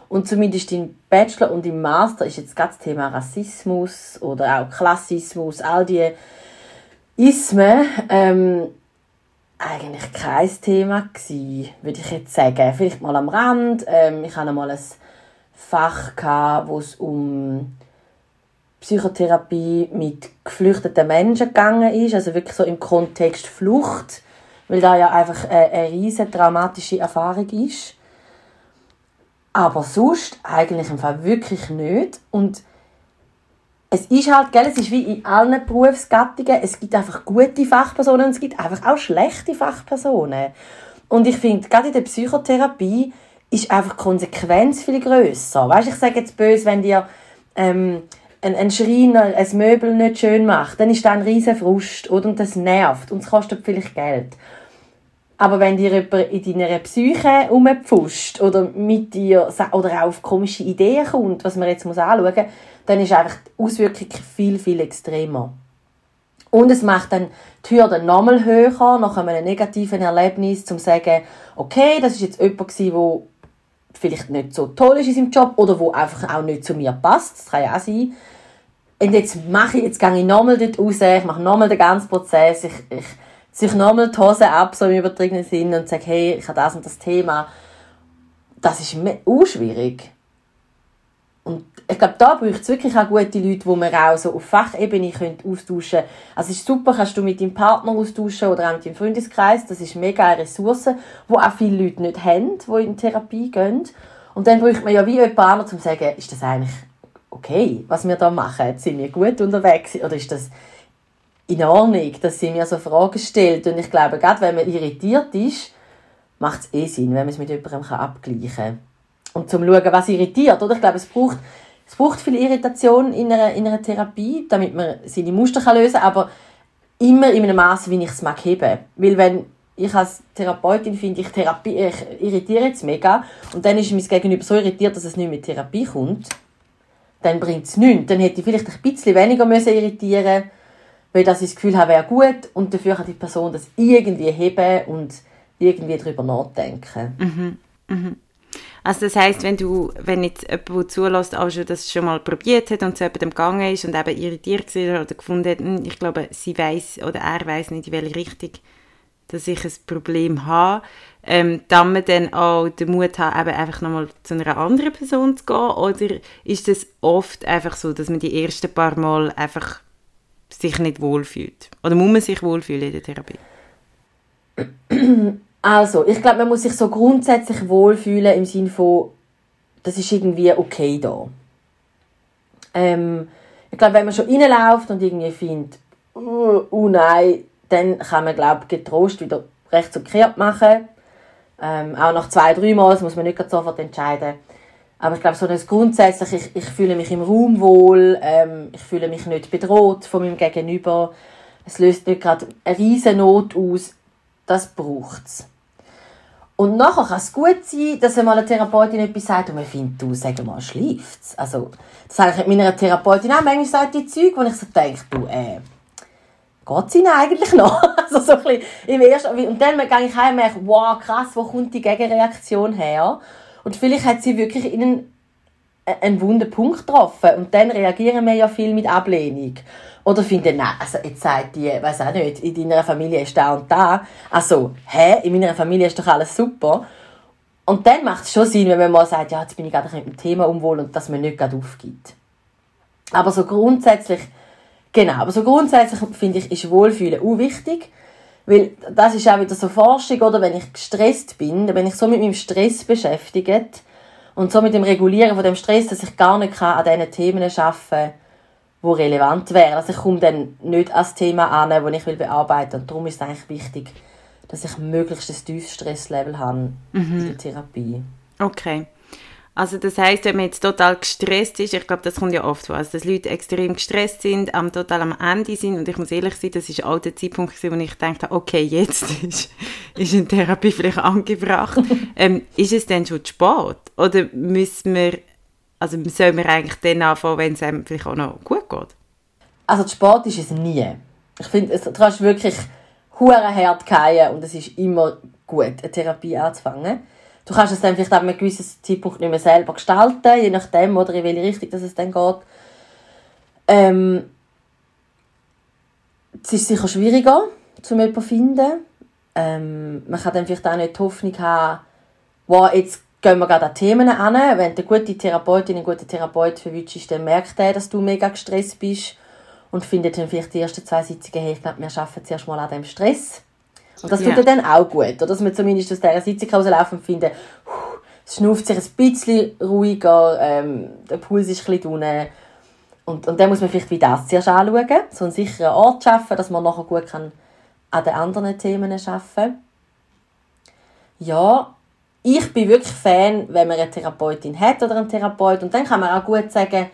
und zumindest im Bachelor und im Master ist jetzt gerade das Thema Rassismus oder auch Klassismus, all die Ismen, ähm, eigentlich kein Thema gewesen, würde ich jetzt sagen. Vielleicht mal am Rand. Ähm, ich hatte mal ein Fach, wo es um Psychotherapie mit geflüchteten Menschen gegangen ist, also wirklich so im Kontext Flucht, weil da ja einfach eine, eine riesige traumatische Erfahrung ist. Aber sonst eigentlich im Fall wirklich nicht. Und es ist halt, gell, es ist wie in allen Berufsgattungen, es gibt einfach gute Fachpersonen und es gibt einfach auch schlechte Fachpersonen. Und ich finde, gerade in der Psychotherapie ist einfach die Konsequenz viel grösser. Weißt, ich sage jetzt böse, wenn dir ähm, ein, ein Schreiner ein Möbel nicht schön macht, dann ist das ein riesen Frust oder? und das nervt und es kostet vielleicht Geld. Aber wenn dir jemand in deiner Psyche rumpfuscht oder mit dir oder auf komische Ideen kommt, was man jetzt muss anschauen muss, dann ist einfach die Auswirkung viel, viel extremer. Und es macht dann die Hürde nochmal höher, nach einem negativen Erlebnis, zum zu sagen, okay, das ist jetzt jemand der vielleicht nicht so toll ist in seinem Job oder wo einfach auch nicht zu mir passt. Das kann ja auch sein. Und jetzt mache ich, jetzt gehe ich nochmal dort raus, ich mache nochmal den ganzen Prozess, ich, ich sich nochmal die Hose ab, so im übertriebenen Sinn, und sage, hey, ich habe das und das Thema. Das ist auch schwierig. Und ich glaube, da braucht es wirklich auch gute Leute, die man auch so auf Fachebene austauschen können. Also es ist super, kannst du mit deinem Partner austauschen oder auch mit deinem Freundeskreis. Das ist mega eine Ressource, die auch viele Leute nicht haben, die in Therapie gehen. Und dann braucht man ja wie jemand anderes, um zu sagen, ist das eigentlich okay, was wir da machen? Sind wir gut unterwegs? Oder ist das in Ordnung, dass sie mir so Fragen stellt. Und ich glaube, gerade wenn man irritiert ist, macht es eh Sinn, wenn man es mit jemandem abgleichen kann. Und zum schauen, was irritiert, oder? Ich glaube, es braucht, es braucht viel Irritation in einer, in einer Therapie, damit man seine Muster kann lösen kann, aber immer in einem Maß, wie ich es mag heben. Weil wenn ich als Therapeutin finde, ich, Therapie, ich irritiere jetzt mega und dann ist mein Gegenüber so irritiert, dass es nicht mit Therapie kommt, dann bringt es nichts. Dann hätte ich vielleicht ein bisschen weniger müssen irritieren müssen, weil dass ich das Gefühl habe, wäre gut und dafür kann die Person das irgendwie heben und irgendwie darüber nachdenken. Mhm. Mhm. Also das heißt, wenn du, wenn jetzt jemand, der zulässt, auch schon das schon mal probiert hat und zu jemandem gegangen ist und eben irritiert war oder gefunden hat, hm, ich glaube, sie weiß oder er weiß nicht, in welche Richtung dass ich ein Problem habe, ähm, dann man dann auch den Mut hat, eben einfach nochmal zu einer anderen Person zu gehen? Oder ist es oft einfach so, dass man die ersten paar Mal einfach sich nicht wohlfühlt? Oder muss man sich wohlfühlen in der Therapie? Also, ich glaube, man muss sich so grundsätzlich wohlfühlen im Sinne von, das ist irgendwie okay da. Ähm, ich glaube, wenn man schon reinläuft und irgendwie findet, oh, oh nein, dann kann man, glaube getrost wieder rechts und kehrt machen. Ähm, auch nach zwei, drei Mal, muss man nicht sofort entscheiden. Aber ich glaube, so grundsätzlich, ich, ich fühle mich im Raum wohl, ähm, ich fühle mich nicht bedroht von meinem Gegenüber. Es löst nicht gerade eine riesen Not aus. Das braucht es. Und nachher kann es gut sein, dass einmal eine Therapeutin etwas sagt und man findet, du, sag mal, schläft's. Also, das sage ich meiner Therapeutin auch. Manchmal sagt die Zeug, wo ich so denke, du, äh, geht's ihnen eigentlich noch? also so ein bisschen im ersten, und dann gehe ich heim und merke, wow, krass, wo kommt die Gegenreaktion her? Und vielleicht hat sie wirklich ihnen einen wunden Punkt getroffen. Und dann reagieren wir ja viel mit Ablehnung. Oder finden, nein, also jetzt sagt die, weiß auch nicht, in deiner Familie ist da und da. Also, hä, in meiner Familie ist doch alles super. Und dann macht es schon Sinn, wenn man mal sagt, ja, jetzt bin ich gerade mit dem Thema unwohl und dass man nicht gerade aufgibt. Aber so grundsätzlich, genau, aber so grundsätzlich finde ich, ist Wohlfühlen auch wichtig. Weil das ist auch wieder so Forschung, oder? Wenn ich gestresst bin, wenn ich so mit meinem Stress beschäftigt und so mit dem Regulieren von dem Stress, dass ich gar nicht an diesen Themen arbeiten kann, wo relevant wäre. Also ich komme dann nicht ans Thema an, das ich will bearbeiten Und darum ist es eigentlich wichtig, dass ich möglichst ein tiefes Stresslevel habe mhm. in der Therapie. Okay. Also das heißt, wenn man jetzt total gestresst ist, ich glaube, das kommt ja oft vor, also dass Leute extrem gestresst sind, am total am Ende sind und ich muss ehrlich sein, das ist auch der Zeitpunkt, wo ich dachte, okay, jetzt ist, ist eine Therapie vielleicht angebracht. ähm, ist es denn schon spät? Oder müssen wir also soll man eigentlich dann anfangen, wenn es einem vielleicht auch noch gut geht? Also Sport ist es nie. Ich finde, du kannst wirklich hure hart fallen und es ist immer gut, eine Therapie anzufangen. Du kannst es dann vielleicht ab einem gewissen Zeitpunkt nicht mehr selber gestalten, je nachdem, oder in welche Richtung dass es dann geht. Ähm, es ist sicher schwieriger, um jemanden zu finden. Ähm, man kann dann vielleicht auch nicht die Hoffnung haben, wow, jetzt gehen wir gerade an Themen an. Wenn du eine gute Therapeutin, einen guten Therapeut verwünschst, dann merkt er, dass du mega gestresst bist und findet dann vielleicht die ersten zwei Sitzungen, hey, ich glaube, wir arbeiten zuerst mal an dem Stress. Und das tut ja. dann auch gut, oder? dass man zumindest aus dieser Sitzung rauslaufen und finden, es schnauft sich ein bisschen ruhiger, ähm, der Puls ist ein bisschen unten. Und, und dann muss man vielleicht wie das zuerst anschauen, so einen sicheren Ort schaffen, dass man nachher gut kann an den anderen Themen arbeiten kann. Ja, ich bin wirklich Fan, wenn man eine Therapeutin hat oder einen Therapeut. Und dann kann man auch gut sagen,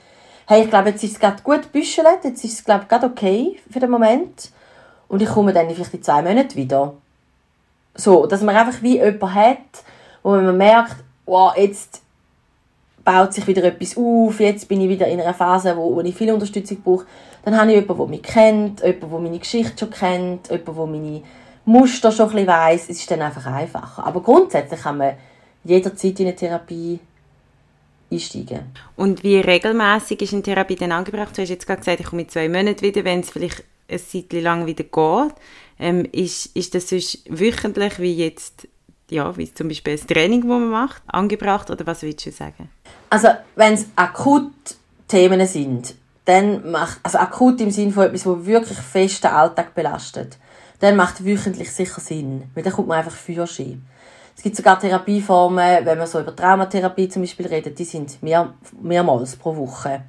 hey, ich glaube, jetzt ist es gerade gut gebüschelt, jetzt ist es, glaube ich, gerade okay für den Moment. Und ich komme dann vielleicht in zwei Monaten wieder. So, dass man einfach wie jemanden hat, wo man merkt, wow, jetzt baut sich wieder etwas auf, jetzt bin ich wieder in einer Phase, wo, wo ich viel Unterstützung brauche. Dann habe ich jemanden, der mich kennt, jemanden, der meine Geschichte schon kennt, jemanden, der meine Muster schon ein bisschen weiss, es ist dann einfach einfacher. Aber grundsätzlich kann man jederzeit in eine Therapie einsteigen. Und wie regelmäßig ist eine Therapie dann angebracht? Du hast jetzt gerade gesagt, ich komme in zwei Monaten wieder, wenn es vielleicht ein Zeit lang wieder geht. Ähm, ist, ist das sonst wöchentlich, wie jetzt, ja, wie zum Beispiel das Training, das man macht, angebracht? Oder was willst du sagen? Also, wenn es akut Themen sind, dann macht, also akut im Sinne von etwas, das wirklich fest den Alltag belastet, dann macht wöchentlich sicher Sinn. Weil dann kommt man einfach Führerschein. Es gibt sogar Therapieformen, wenn man so über Traumatherapie zum Beispiel redet, die sind mehr, mehrmals pro Woche.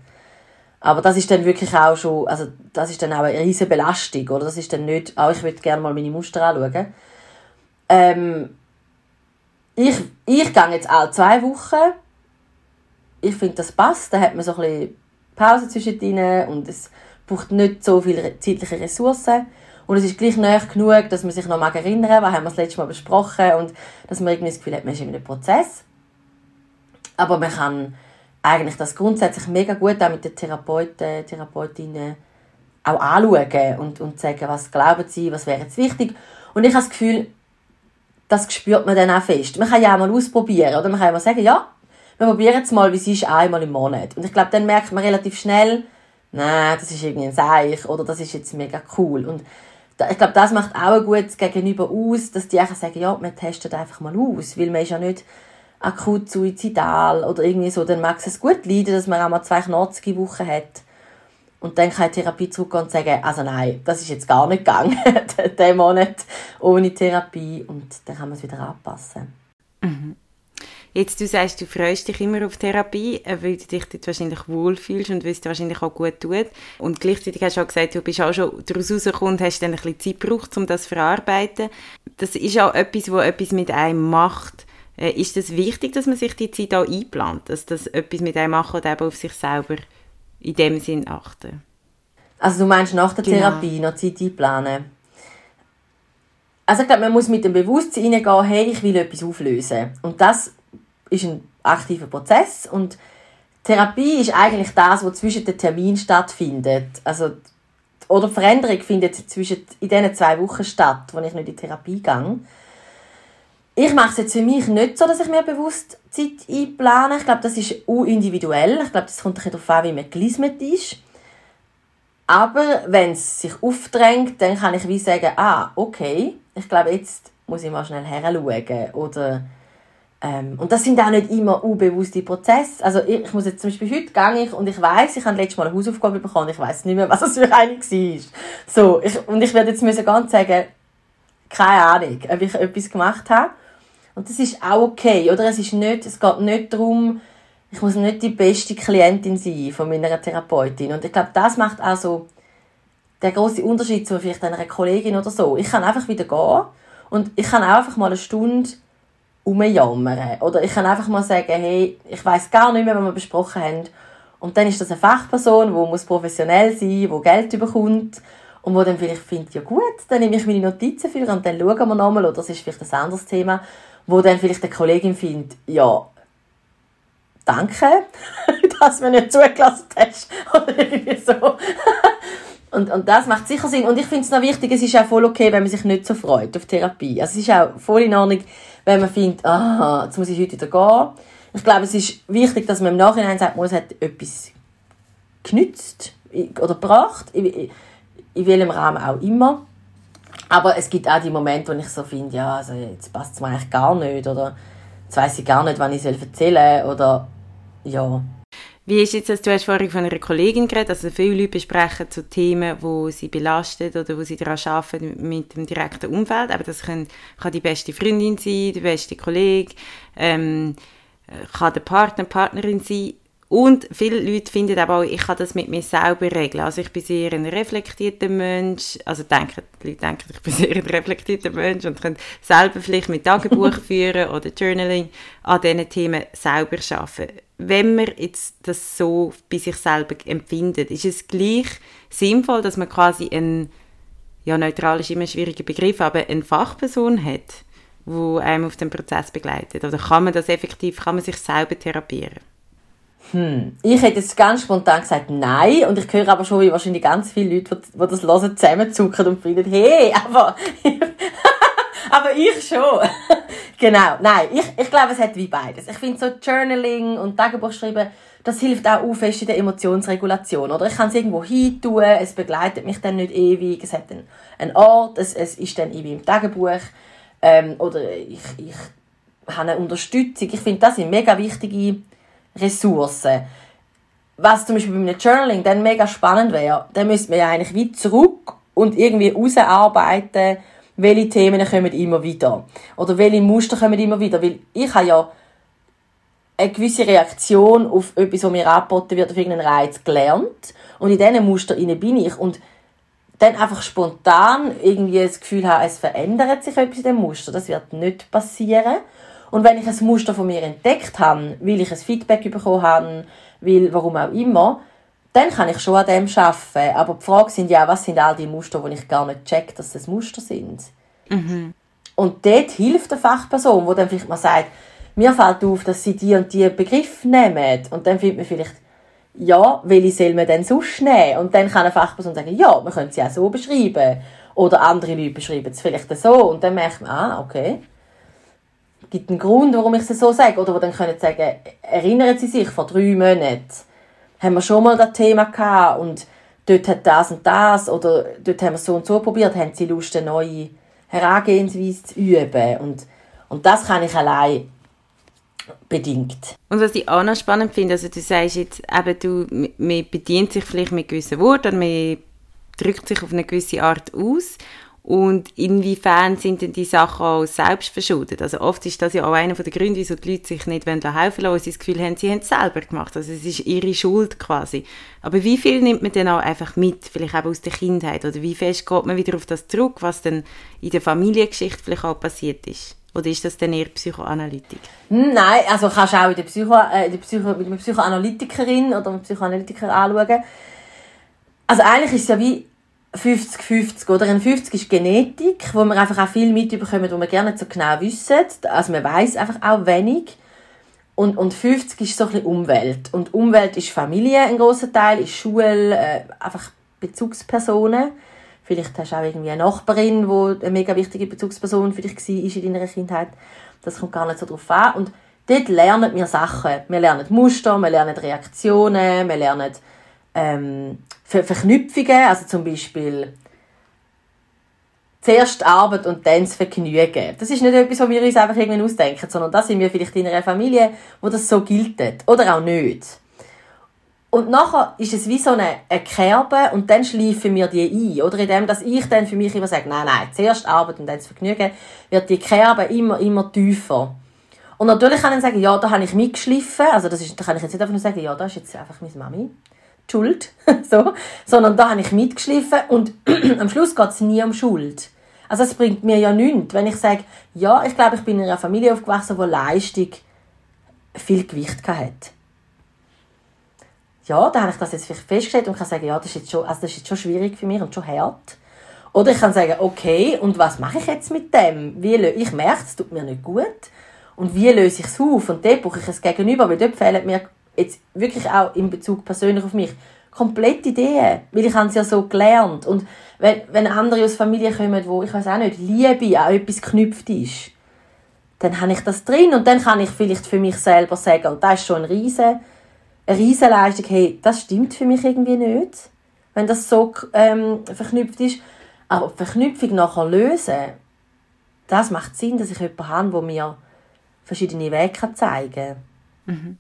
Aber das ist dann wirklich auch schon, also das ist dann auch eine riesige Belastung, oder? Das ist dann nicht, auch ich würde gerne mal meine Muster anschauen. Ähm, ich, ich gehe jetzt alle zwei Wochen. Ich finde, das passt. Da hat man so ein bisschen Pause zwischendrin und es braucht nicht so viele zeitliche Ressourcen. Und es ist gleich näher genug, dass man sich noch mal erinnern was haben wir das letzte Mal besprochen und dass man irgendwie das Gefühl hat, man ist in einem Prozess. Aber man kann eigentlich das grundsätzlich mega gut auch mit den Therapeuten, Therapeutinnen auch anschauen und, und sagen, was glauben sie, was wäre jetzt wichtig. Und ich habe das Gefühl, das spürt man dann auch fest. Man kann ja auch mal ausprobieren, oder man kann ja mal sagen, ja, wir probieren jetzt mal, wie es ist, einmal im Monat. Und ich glaube, dann merkt man relativ schnell, nein, das ist irgendwie ein Seich, oder das ist jetzt mega cool. Und ich glaube, das macht auch ein gutes Gegenüber aus, dass die einfach sagen, ja, man testet einfach mal aus, weil man ist ja nicht akut suizidal oder irgendwie so, dann mag es gut leiden, dass man auch mal zwei knotzige Wochen hat. Und dann kann ich Therapie zurückgehen und sagen, also nein, das ist jetzt gar nicht gegangen, der Monat ohne Therapie. Und dann kann man es wieder anpassen. Mhm. Jetzt, du sagst, du freust dich immer auf Therapie, äh, weil du dich dort wahrscheinlich wohlfühlst und weil es dir wahrscheinlich auch gut tut. Und gleichzeitig hast du auch gesagt, du bist auch schon daraus rausgekommen und hast dann ein bisschen Zeit gebraucht, um das zu verarbeiten. Das ist auch etwas, was etwas mit einem macht. Äh, ist es das wichtig, dass man sich die Zeit auch einplant, dass das etwas mit einem macht und eben auf sich selber in dem Sinn achten? Also du meinst nach der genau. Therapie noch Zeit einplanen? Also ich glaube, man muss mit dem Bewusstsein reingehen, hey, ich will etwas auflösen. Und das ist ein aktiver Prozess und Therapie ist eigentlich das, was zwischen den Terminen stattfindet. Also, oder Veränderung findet zwischen, in diesen zwei Wochen statt, wo ich nicht in Therapie gehe. Ich mache es jetzt für mich nicht so, dass ich mir bewusst Zeit einplane. Ich glaube, das ist individuell. Ich glaube, das kommt ein darauf an, wie man gelismet ist. Aber wenn es sich aufdrängt, dann kann ich wie sagen, ah, okay, ich glaube, jetzt muss ich mal schnell her. Oder ähm, und das sind auch nicht immer unbewusste Prozesse. Also ich, ich muss jetzt zum Beispiel heute gehe ich und ich weiß, ich habe letztes Mal eine Hausaufgabe bekommen, ich weiß nicht mehr, was es für eine war. So, ich, und ich werde jetzt müssen ganz sagen, keine Ahnung, ob ich etwas gemacht habe. Und das ist auch okay, oder? Es ist nicht, es geht nicht darum, ich muss nicht die beste Klientin sein von meiner Therapeutin. Und ich glaube, das macht auch so der große Unterschied zu vielleicht einer Kollegin oder so. Ich kann einfach wieder gehen und ich kann auch einfach mal eine Stunde rumjammern. Oder ich kann einfach mal sagen, hey, ich weiß gar nicht mehr, was wir besprochen haben. Und dann ist das eine Fachperson, die muss professionell sein, die Geld bekommt und wo dann vielleicht findet, ja gut, dann nehme ich meine Notizen für und dann schauen wir nochmal, oder das ist vielleicht ein anderes Thema, wo dann vielleicht eine Kollegin findet, ja, danke, dass du mir nicht zugelassen hast, oder irgendwie so. Und, und das macht sicher Sinn. Und ich finde es noch wichtig, es ist auch voll okay, wenn man sich nicht so freut auf Therapie. Also es ist auch voll in Ordnung, wenn man findet, aha, jetzt muss ich heute wieder gehen. Ich glaube, es ist wichtig, dass man im Nachhinein sagt, man hat etwas genützt oder gebracht, in, in welchem Rahmen auch immer. Aber es gibt auch die Momente, wo ich so finde, ja, also jetzt passt es mir eigentlich gar nicht oder jetzt weiss ich gar nicht, wann ich erzählen soll oder ja. Wie ist jetzt das, du hast vorhin von einer Kollegin geredet, also viele Leute besprechen zu Themen, wo sie belastet oder wo sie daran arbeiten mit dem direkten Umfeld, aber das kann, kann die beste Freundin sein, der beste Kollege, ähm, kann der Partner, Partnerin sein. Und viele Leute finden aber auch, ich kann das mit mir selber regeln. Also ich bin sehr ein reflektierter Mensch, also denken, die Leute denken, ich bin sehr ein reflektierter Mensch und kann selber vielleicht mit Tagebuch führen oder Journaling. An diesen Themen selber arbeiten wenn man jetzt das so bei sich selber empfindet, ist es gleich sinnvoll, dass man quasi ein, ja neutral ist immer ein schwieriger Begriff, aber eine Fachperson hat, wo einem auf dem Prozess begleitet? Oder kann man das effektiv, kann man sich selber therapieren? Hm. Ich hätte jetzt ganz spontan gesagt, nein. Und ich höre aber schon, wie wahrscheinlich ganz viele Leute, die das hören, zusammenzucken und finden, hey, aber, aber ich schon. Genau, nein, ich, ich glaube, es hat wie beides. Ich finde so Journaling und Tagebuch schreiben, das hilft auch fest in der Emotionsregulation. Oder ich kann es irgendwo hin tun, es begleitet mich dann nicht ewig, es hat einen, einen Ort, es, es ist dann irgendwie im Tagebuch. Ähm, oder ich, ich habe eine Unterstützung. Ich finde, das sind mega wichtige Ressourcen. Was zum Beispiel bei einem Journaling dann mega spannend wäre, dann müsste man ja eigentlich wie zurück und irgendwie rausarbeiten, welche Themen kommen immer wieder. Oder welche Muster kommen immer wieder. Weil ich habe ja eine gewisse Reaktion auf etwas, was mir angeboten wird, auf irgendeinen Reiz gelernt. Und in diesen Muster bin ich. Und dann einfach spontan irgendwie das Gefühl habe, es verändert sich etwas in dem Muster. Das wird nicht passieren. Und wenn ich ein Muster von mir entdeckt habe, weil ich ein Feedback bekommen habe, weil, warum auch immer, dann kann ich schon an dem arbeiten. Aber die Frage sind ja, was sind all die Muster, die ich gar nicht check, dass das Muster sind. Mhm. Und dort hilft eine Fachperson, wo dann vielleicht mal sagt, mir fällt auf, dass sie die und die Begriff nehmen. Und dann findet man vielleicht, ja, welche soll man denn sonst nehmen? Und dann kann eine Fachperson sagen, ja, man könnte sie auch so beschreiben. Oder andere Leute beschreiben es vielleicht so. Und dann merkt man, ah, okay. Gibt einen Grund, warum ich es so sage. Oder wo dann können sie sagen, erinnern Sie sich, vor drei Monaten haben wir schon mal das Thema gehabt und dort hat das und das oder dort haben wir so und so probiert, haben sie Lust, eine neue Herangehensweise zu üben und, und das kann ich allein bedingt. Und was ich auch noch spannend finde, also du sagst jetzt eben, du, man bedient sich vielleicht mit gewissen Worten, man drückt sich auf eine gewisse Art aus und inwiefern sind denn die Sachen auch selbst verschuldet? Also oft ist das ja auch einer der Gründe, wieso die Leute sich nicht helfen wollen, weil sie das Gefühl haben, sie haben es selber gemacht. Also es ist ihre Schuld quasi. Aber wie viel nimmt man denn auch einfach mit, vielleicht auch aus der Kindheit? Oder wie fest geht man wieder auf das zurück, was dann in der Familiengeschichte vielleicht auch passiert ist? Oder ist das dann eher Psychoanalytik? Nein, also kannst du auch in der Psycho, äh, der Psycho, mit einer Psychoanalytikerin oder einem Psychoanalytiker anschauen. Also eigentlich ist es ja wie 50-50, oder? Ein 50 ist Genetik, wo wir einfach auch viel mitbekommen, wo wir gerne so genau wissen. Also man weiß einfach auch wenig. Und, und 50 ist so ein bisschen Umwelt. Und Umwelt ist Familie ein großer Teil, ist Schule, äh, einfach Bezugspersonen. Vielleicht hast du auch irgendwie eine Nachbarin, die eine mega wichtige Bezugsperson für dich war in deiner Kindheit. Das kommt gar nicht so drauf an. Und dort lernen wir Sachen. Wir lernen Muster, wir lernen Reaktionen, wir lernen ähm, Ver Verknüpfungen, also zum Beispiel zuerst Arbeit und dann das Vergnügen. Das ist nicht etwas, was wir uns einfach irgendwann ausdenken, sondern das sind wir vielleicht in einer Familie, wo das so gilt. Oder auch nicht. Und nachher ist es wie so eine, eine Kerbe und dann schleifen wir die ein. Oder indem, dass ich dann für mich immer sage, nein, nein, zuerst Arbeit und dann das Vergnügen, wird die Kerbe immer, immer tiefer. Und natürlich kann ich sagen, ja, da habe ich mitgeschliffen. Also das ist, da kann ich jetzt nicht einfach nur sagen, ja, das ist jetzt einfach meine Mami. Schuld, so, sondern da habe ich mitgeschliffen und am Schluss geht es nie um Schuld. Also es bringt mir ja nichts, wenn ich sage, ja, ich glaube, ich bin in einer Familie aufgewachsen, wo Leistung viel Gewicht hat. Ja, dann habe ich das jetzt vielleicht festgestellt und kann sagen, ja, das ist jetzt schon, also das ist jetzt schon schwierig für mich und schon hart. Oder ich kann sagen, okay, und was mache ich jetzt mit dem? Wie, ich merke, es tut mir nicht gut. Und wie löse ich es auf? Und dort brauche ich es gegenüber, weil dort fehlen mir jetzt wirklich auch in Bezug persönlich auf mich, komplett Ideen, weil ich habe es ja so gelernt. Und wenn, wenn andere aus Familien kommen, wo, ich weiß auch nicht, Liebe an etwas geknüpft ist, dann habe ich das drin und dann kann ich vielleicht für mich selber sagen, das ist schon ein riesen, eine riesen Leistung, hey, das stimmt für mich irgendwie nicht, wenn das so ähm, verknüpft ist. Aber die Verknüpfung nachher lösen, das macht Sinn, dass ich jemanden habe, der mir verschiedene Wege zeigen kann. Mhm.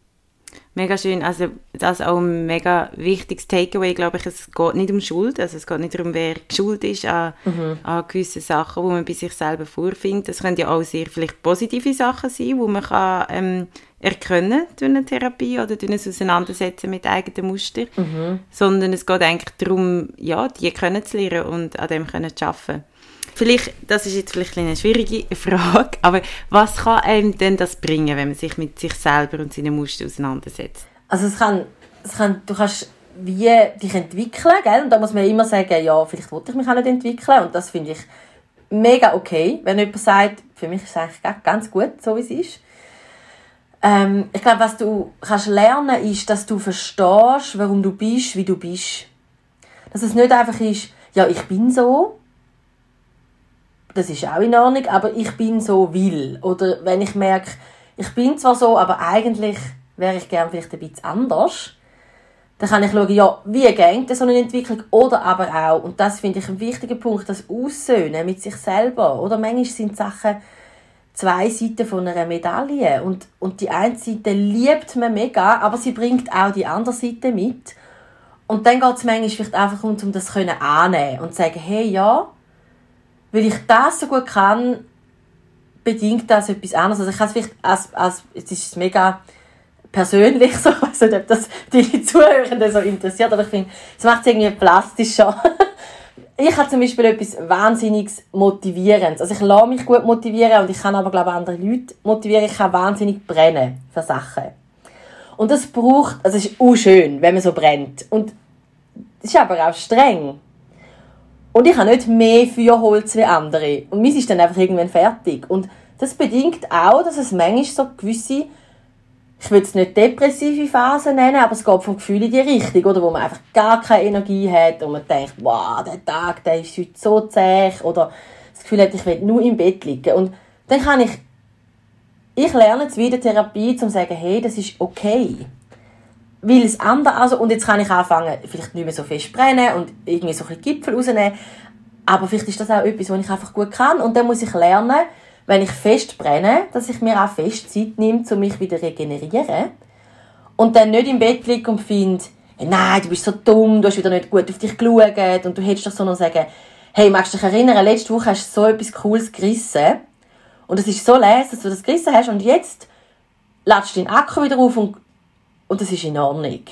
Mega schön. Also das ist auch ein mega wichtiges Takeaway, glaube ich. Es geht nicht um Schuld. Also es geht nicht darum, wer schuld ist an, mhm. an gewissen Sachen, wo man bei sich selber vorfindet. Das können ja auch sehr vielleicht positive Sachen sein, wo man kann, ähm, erkennen durch eine Therapie oder durch ein Auseinandersetzen mit eigenen Mustern. Mhm. Sondern es geht eigentlich darum, ja, die können zu lernen und an dem können zu arbeiten. Vielleicht, das ist jetzt vielleicht eine schwierige Frage, aber was kann einem denn das bringen, wenn man sich mit sich selber und seinen Mustern auseinandersetzt? Also es kann, es kann, du kannst wie dich entwickeln, gell? Und da muss man immer sagen, ja, vielleicht wollte ich mich auch nicht entwickeln und das finde ich mega okay, wenn jemand sagt, für mich ist es eigentlich ganz gut, so wie es ist. Ähm, ich glaube, was du kannst lernen, ist, dass du verstehst, warum du bist, wie du bist. Dass es nicht einfach ist, ja, ich bin so, das ist auch in Ordnung, aber ich bin so will. Oder wenn ich merke, ich bin zwar so, aber eigentlich wäre ich gerne vielleicht ein bisschen anders, dann kann ich schauen, ja, wie geht so eine Entwicklung oder aber auch, und das finde ich ein wichtiger Punkt, das Aussöhnen mit sich selber. Oder manchmal sind Sachen zwei Seiten von einer Medaille und, und die eine Seite liebt man mega, aber sie bringt auch die andere Seite mit. Und dann geht es manchmal vielleicht einfach um, um das können annehmen und sagen, hey, ja, weil ich das so gut kann, bedingt das etwas anderes. Also ich kann es vielleicht als, als es ist mega persönlich so, ich weiß nicht, ob das die Zuhörenden so interessiert, aber ich finde, es macht es irgendwie plastischer. ich habe zum Beispiel etwas wahnsinnig Motivierendes. Also ich lasse mich gut motivieren und ich kann aber, glaube ich, andere Leute motivieren. Ich kann wahnsinnig brennen für Sachen. Und das braucht, also es ist auch schön, wenn man so brennt. Und es ist aber auch streng. Und ich habe nicht mehr Feuerholz wie andere. Und meins ist dann einfach irgendwann fertig. Und das bedingt auch, dass es manchmal so gewisse, ich will es nicht depressive Phasen nennen, aber es geht vom Gefühl in die Richtung, oder? Wo man einfach gar keine Energie hat und man denkt, wow, der Tag, der ist heute so zäh, oder das Gefühl hat, ich will nur im Bett liegen. Und dann kann ich, ich lerne jetzt wieder Therapie, um zu sagen, hey, das ist okay weil es anders, also, und jetzt kann ich anfangen, vielleicht nicht mehr so fest brennen und irgendwie so ein Gipfel rausnehmen, aber vielleicht ist das auch etwas, was ich einfach gut kann. Und dann muss ich lernen, wenn ich fest brenne, dass ich mir auch fest Zeit nehme, um mich wieder regenerieren. Und dann nicht im Bett liege und finde, hey, nein, du bist so dumm, du hast wieder nicht gut auf dich geschaut und du hättest doch so noch sagen, hey, magst du dich erinnern, letzte Woche hast du so etwas Cooles gerissen. Und es ist so leise, dass du das gerissen hast. Und jetzt ladest du den Akku wieder auf und, und das ist in Ordnung.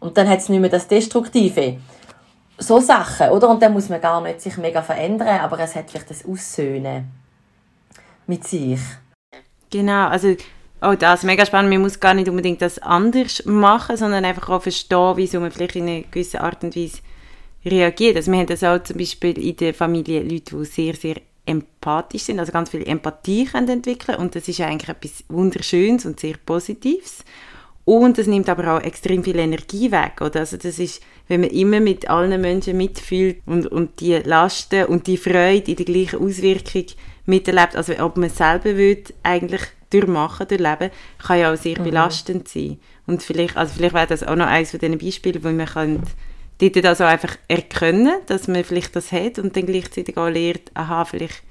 Und dann hat es nicht mehr das Destruktive. So Sachen, oder? Und dann muss man gar nicht sich mega verändern, aber es hat vielleicht das Aussöhnen mit sich. Genau, also oh, das ist mega spannend. Man muss gar nicht unbedingt das anders machen, sondern einfach auch verstehen, wieso man vielleicht in einer gewissen Art und Weise reagiert. Also wir haben das auch zum Beispiel in der Familie Leute, die sehr, sehr empathisch sind, also ganz viel Empathie können entwickeln und das ist eigentlich etwas Wunderschönes und sehr Positives. Und es nimmt aber auch extrem viel Energie weg. Oder? Also das ist, wenn man immer mit allen Menschen mitfühlt und, und die Lasten und die Freude in der gleichen Auswirkung miterlebt, also ob man selber will, eigentlich durchmachen, durchleben, kann ja auch sehr mhm. belastend sein. Und vielleicht, also vielleicht wäre das auch noch eines von diesen Beispielen, wo man kann dort also einfach erkennen, dass man vielleicht das hat und dann gleichzeitig auch lernt, aha, vielleicht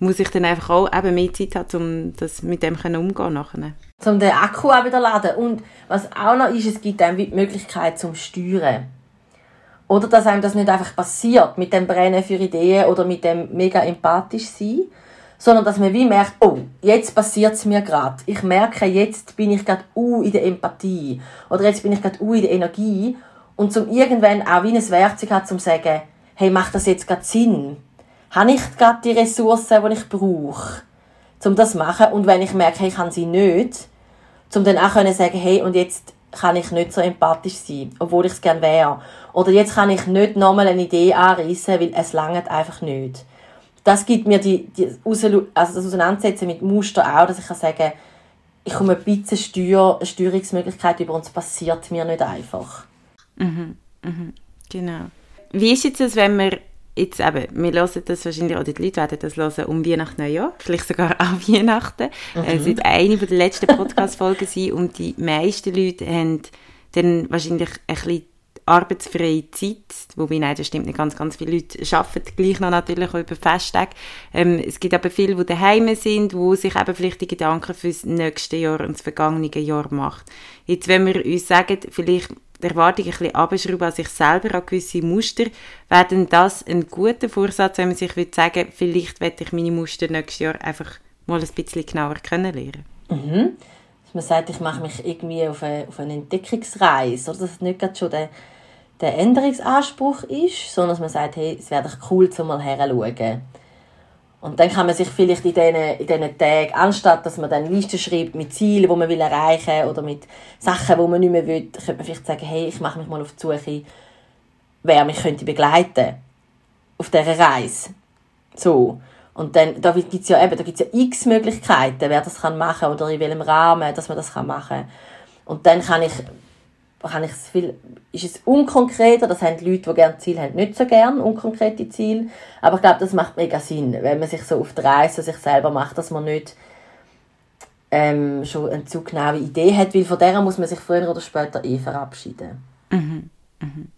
muss ich dann einfach auch eben mehr Zeit haben, um das mit dem umgehen nachher. Um den Akku auch wieder laden. Und was auch noch ist, es gibt einem die Möglichkeit zum Steuern. Oder dass einem das nicht einfach passiert mit dem Brennen für Ideen oder mit dem mega empathisch sein, sondern dass man wie merkt, oh, jetzt passiert es mir gerade. Ich merke, jetzt bin ich gerade uh, in der Empathie oder jetzt bin ich gerade uh, in der Energie und zum irgendwann auch wie ein Werkzeug hat, zum zu sagen, hey, macht das jetzt gerade Sinn? Habe ich gerade die Ressourcen, die ich brauche, um das zu machen? Und wenn ich merke, hey, ich habe sie nicht, um dann auch zu sagen, hey, und jetzt kann ich nicht so empathisch sein, obwohl ich es gerne wäre. Oder jetzt kann ich nicht nochmal eine Idee anreißen, weil es langt einfach nicht. Das gibt mir die, die also das Auseinandersetzen mit Muster auch, dass ich kann sagen, ich komme ein bisschen Steuer, Steuerungsmöglichkeit über und es passiert mir nicht einfach. Mhm, mhm, genau. Wie ist jetzt das, wenn wir jetzt eben, wir hören das wahrscheinlich, oder die Leute werden das hören um Weihnachten, Neujahr, vielleicht sogar an Weihnachten. Mhm. Es wird eine der letzten Podcast-Folgen sein und die meisten Leute haben dann wahrscheinlich ein bisschen arbeitsfreie Zeit, wobei, nein, das stimmt nicht, ganz, ganz viele Leute arbeiten gleich noch natürlich auch über Festtage. Ähm, es gibt aber viele, die daheim sind, wo sich eben vielleicht die Gedanken für das nächste Jahr und das vergangene Jahr macht. Jetzt, wenn wir uns sagen, vielleicht die Erwartung ein bisschen abschrauben an sich selber, an gewisse Muster, wäre denn das ein guter Vorsatz, wenn man sich würde sagen, vielleicht werde ich meine Muster nächstes Jahr einfach mal ein bisschen genauer kennenlernen? Mhm. Dass man sagt, ich mache mich irgendwie auf eine, auf eine Entdeckungsreise, oder dass es nicht gerade schon der, der Änderungsanspruch ist, sondern dass man sagt, hey, es wäre doch cool, zum mal herzuschauen. Und dann kann man sich vielleicht in diesen, in diesen Tagen, anstatt dass man dann Listen schreibt mit Zielen, die man will erreichen oder mit Sachen, die man nicht mehr will, könnte man vielleicht sagen, hey, ich mache mich mal auf die Suche, wer mich könnte begleiten auf dieser Reise. So. Und dann, da gibt's ja eben, da gibt's ja x Möglichkeiten, wer das kann machen oder in welchem Rahmen, dass man das kann machen. Und dann kann ich kann ich viel, ist es unkonkreter, das haben die Leute, die gerne Ziel haben, nicht so gerne, unkonkrete Ziele. Aber ich glaube, das macht mega Sinn, wenn man sich so auf der Reise sich selber macht, dass man nicht ähm, schon eine zu genaue Idee hat, weil von der muss man sich früher oder später eh verabschieden. Mhm. Mhm.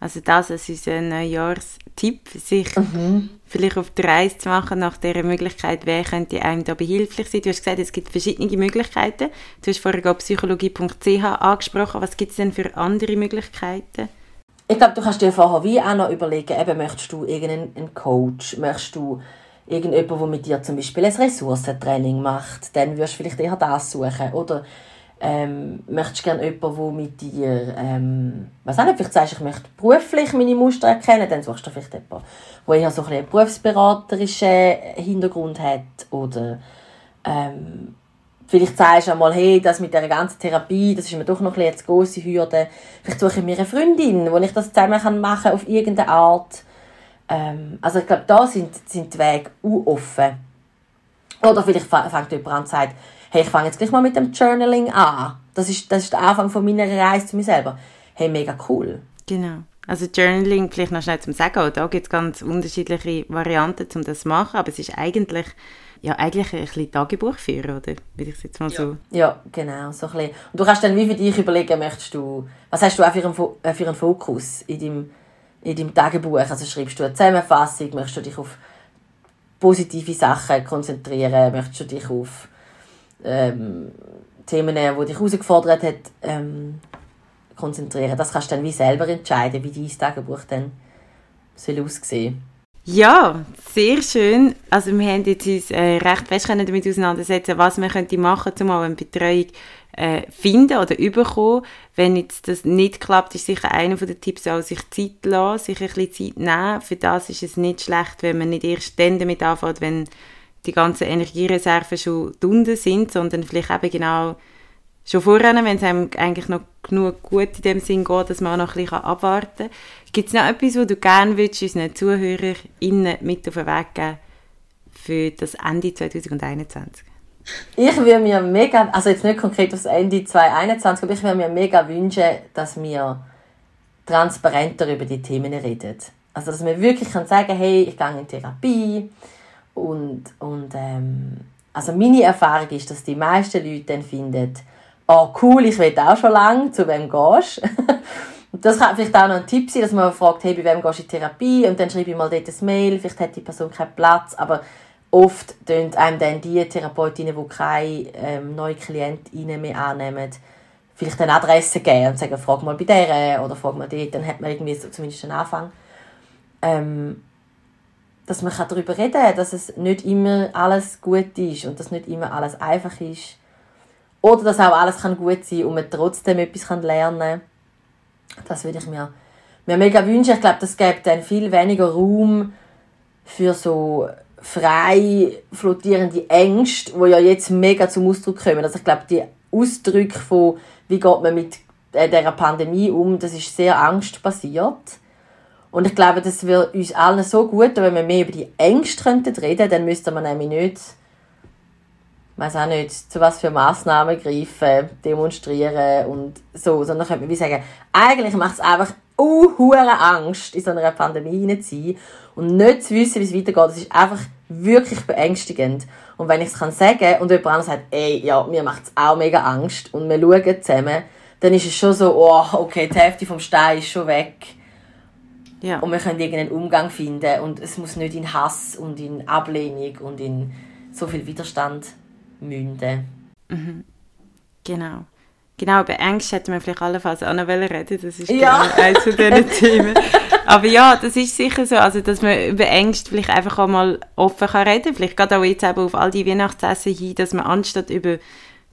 Also das ist unser Neujahrstipp, sich mhm. Vielleicht auf die Reise zu machen nach dieser Möglichkeit, wer könnte einem da behilflich sein. Du hast gesagt, es gibt verschiedene Möglichkeiten. Du hast vorher psychologie.ch angesprochen. Was gibt es denn für andere Möglichkeiten? Ich glaube, du kannst dir vorher wie auch noch überlegen, eben, möchtest du irgendeinen Coach, möchtest du irgendjemanden, der mit dir zum Beispiel ein Ressourcentraining macht, dann wirst du vielleicht eher das suchen. Oder ähm, möchtest du gerne jemanden, der mit dir, ähm, was auch nicht, vielleicht sagst du, ich möchte beruflich meine Muster erkennen, dann suchst du vielleicht jemanden, der eher so ein einen berufsberaterischen Hintergrund hat oder ähm, vielleicht sagst du einmal, hey, das mit der ganzen Therapie, das ist mir doch noch ein bisschen grosse Hürde, vielleicht suche ich mir eine Freundin, wo ich das zusammen machen kann auf irgendeine Art. Ähm, also ich glaube, da sind, sind die Wege offen. Oder vielleicht fängt jemand an und sagt, hey, ich fange jetzt gleich mal mit dem Journaling an. Das ist, das ist der Anfang von meiner Reise zu mir selber. Hey, mega cool. Genau. Also Journaling, vielleicht noch schnell zum Sagen, da gibt es ganz unterschiedliche Varianten, um das zu machen, aber es ist eigentlich, ja, eigentlich ein bisschen Tagebuch führen, oder? Würde ich jetzt mal ja. so... Ja, genau, so ein bisschen. Und du kannst dann wie für dich überlegen, möchtest du, was hast du auch für einen, äh, für einen Fokus in deinem, in deinem Tagebuch? Also schreibst du eine Zusammenfassung, möchtest du dich auf positive Sachen konzentrieren? Möchtest du dich auf ähm, Themen, die dich herausgefordert hat, ähm, konzentrieren? Das kannst du dann wie selber entscheiden, wie dein Tagebuch dann soll aussehen ja, sehr schön. Also wir haben jetzt uns äh, recht fest damit auseinandersetzen, was man könnte machen, um eine Betreuung äh, finden oder überkommen. Wenn jetzt das nicht klappt, ist sicher einer der Tipps auch, sich Zeit lassen, sich ein bisschen Zeit nehmen. Für das ist es nicht schlecht, wenn man nicht erst dann damit anfängt, wenn die ganzen Energiereserven schon unten sind, sondern vielleicht eben genau schon vorher, wenn es einem eigentlich noch genug gut in dem Sinn geht, dass man auch noch ein bisschen abwarten kann. Gibt es noch etwas, was du gerne würdest, unseren ZuhörerInnen mit auf den Weg geben für das Ende 2021? Ich würde mir mega, also jetzt nicht konkret aufs Ende 2021, aber ich würde mir mega wünschen, dass wir transparenter über die Themen reden. Also dass man wirklich kann sagen, hey, ich gehe in Therapie und, und ähm, also meine Erfahrung ist, dass die meisten Leute dann finden, oh cool, ich will auch schon lange, zu wem gehst Das kann vielleicht auch noch ein Tipp sein, dass man fragt, hey, bei wem gehst du in Therapie? Und dann schreibe ich mal dort ein Mail, vielleicht hat die Person keinen Platz, aber oft tun einem dann die Therapeutinnen, die keine ähm, neuen Klientinnen mehr annehmen, vielleicht eine Adresse geben und sagen, frag mal bei der oder frag mal dort, dann hat man irgendwie so zumindest einen Anfang. Ähm, dass man darüber reden kann, dass es nicht immer alles gut ist und dass nicht immer alles einfach ist. Oder dass auch alles kann gut sein und man trotzdem etwas lernen kann. Das würde ich mir, mir mega wünschen. Ich glaube, das gibt dann viel weniger Raum für so frei flottierende Ängste, die ja jetzt mega zum Ausdruck kommen. Also ich glaube, die Ausdrücke von, wie geht man mit äh, dieser Pandemie um, das ist sehr angstbasiert. Und ich glaube, das wäre uns allen so gut, wenn wir mehr über die Ängste reden könnten, dann müsste man nämlich nicht, weiß auch nicht, zu was für Massnahmen greifen, demonstrieren und so, sondern könnte man wie sagen, eigentlich macht es einfach uh, Angst, in so einer Pandemie hinein und nicht zu wissen, wie es weitergeht. Das ist einfach wirklich beängstigend. Und wenn ich es kann sagen und jemand anderes sagt, ey, ja, mir macht es auch mega Angst und wir schauen zusammen, dann ist es schon so, oh, okay, die Hälfte vom Stein ist schon weg. Ja. Und wir können irgendeinen Umgang finden und es muss nicht in Hass und in Ablehnung und in so viel Widerstand münden. Mhm. Genau. Genau, über Ängste hätten wir vielleicht allenfalls auch noch reden Das ist ja. genau eines von diesen Themen. Aber ja, das ist sicher so, also, dass man über Ängste vielleicht einfach auch mal offen kann reden kann. Vielleicht geht auch jetzt eben auf all die Weihnachtsessen hin, dass man anstatt über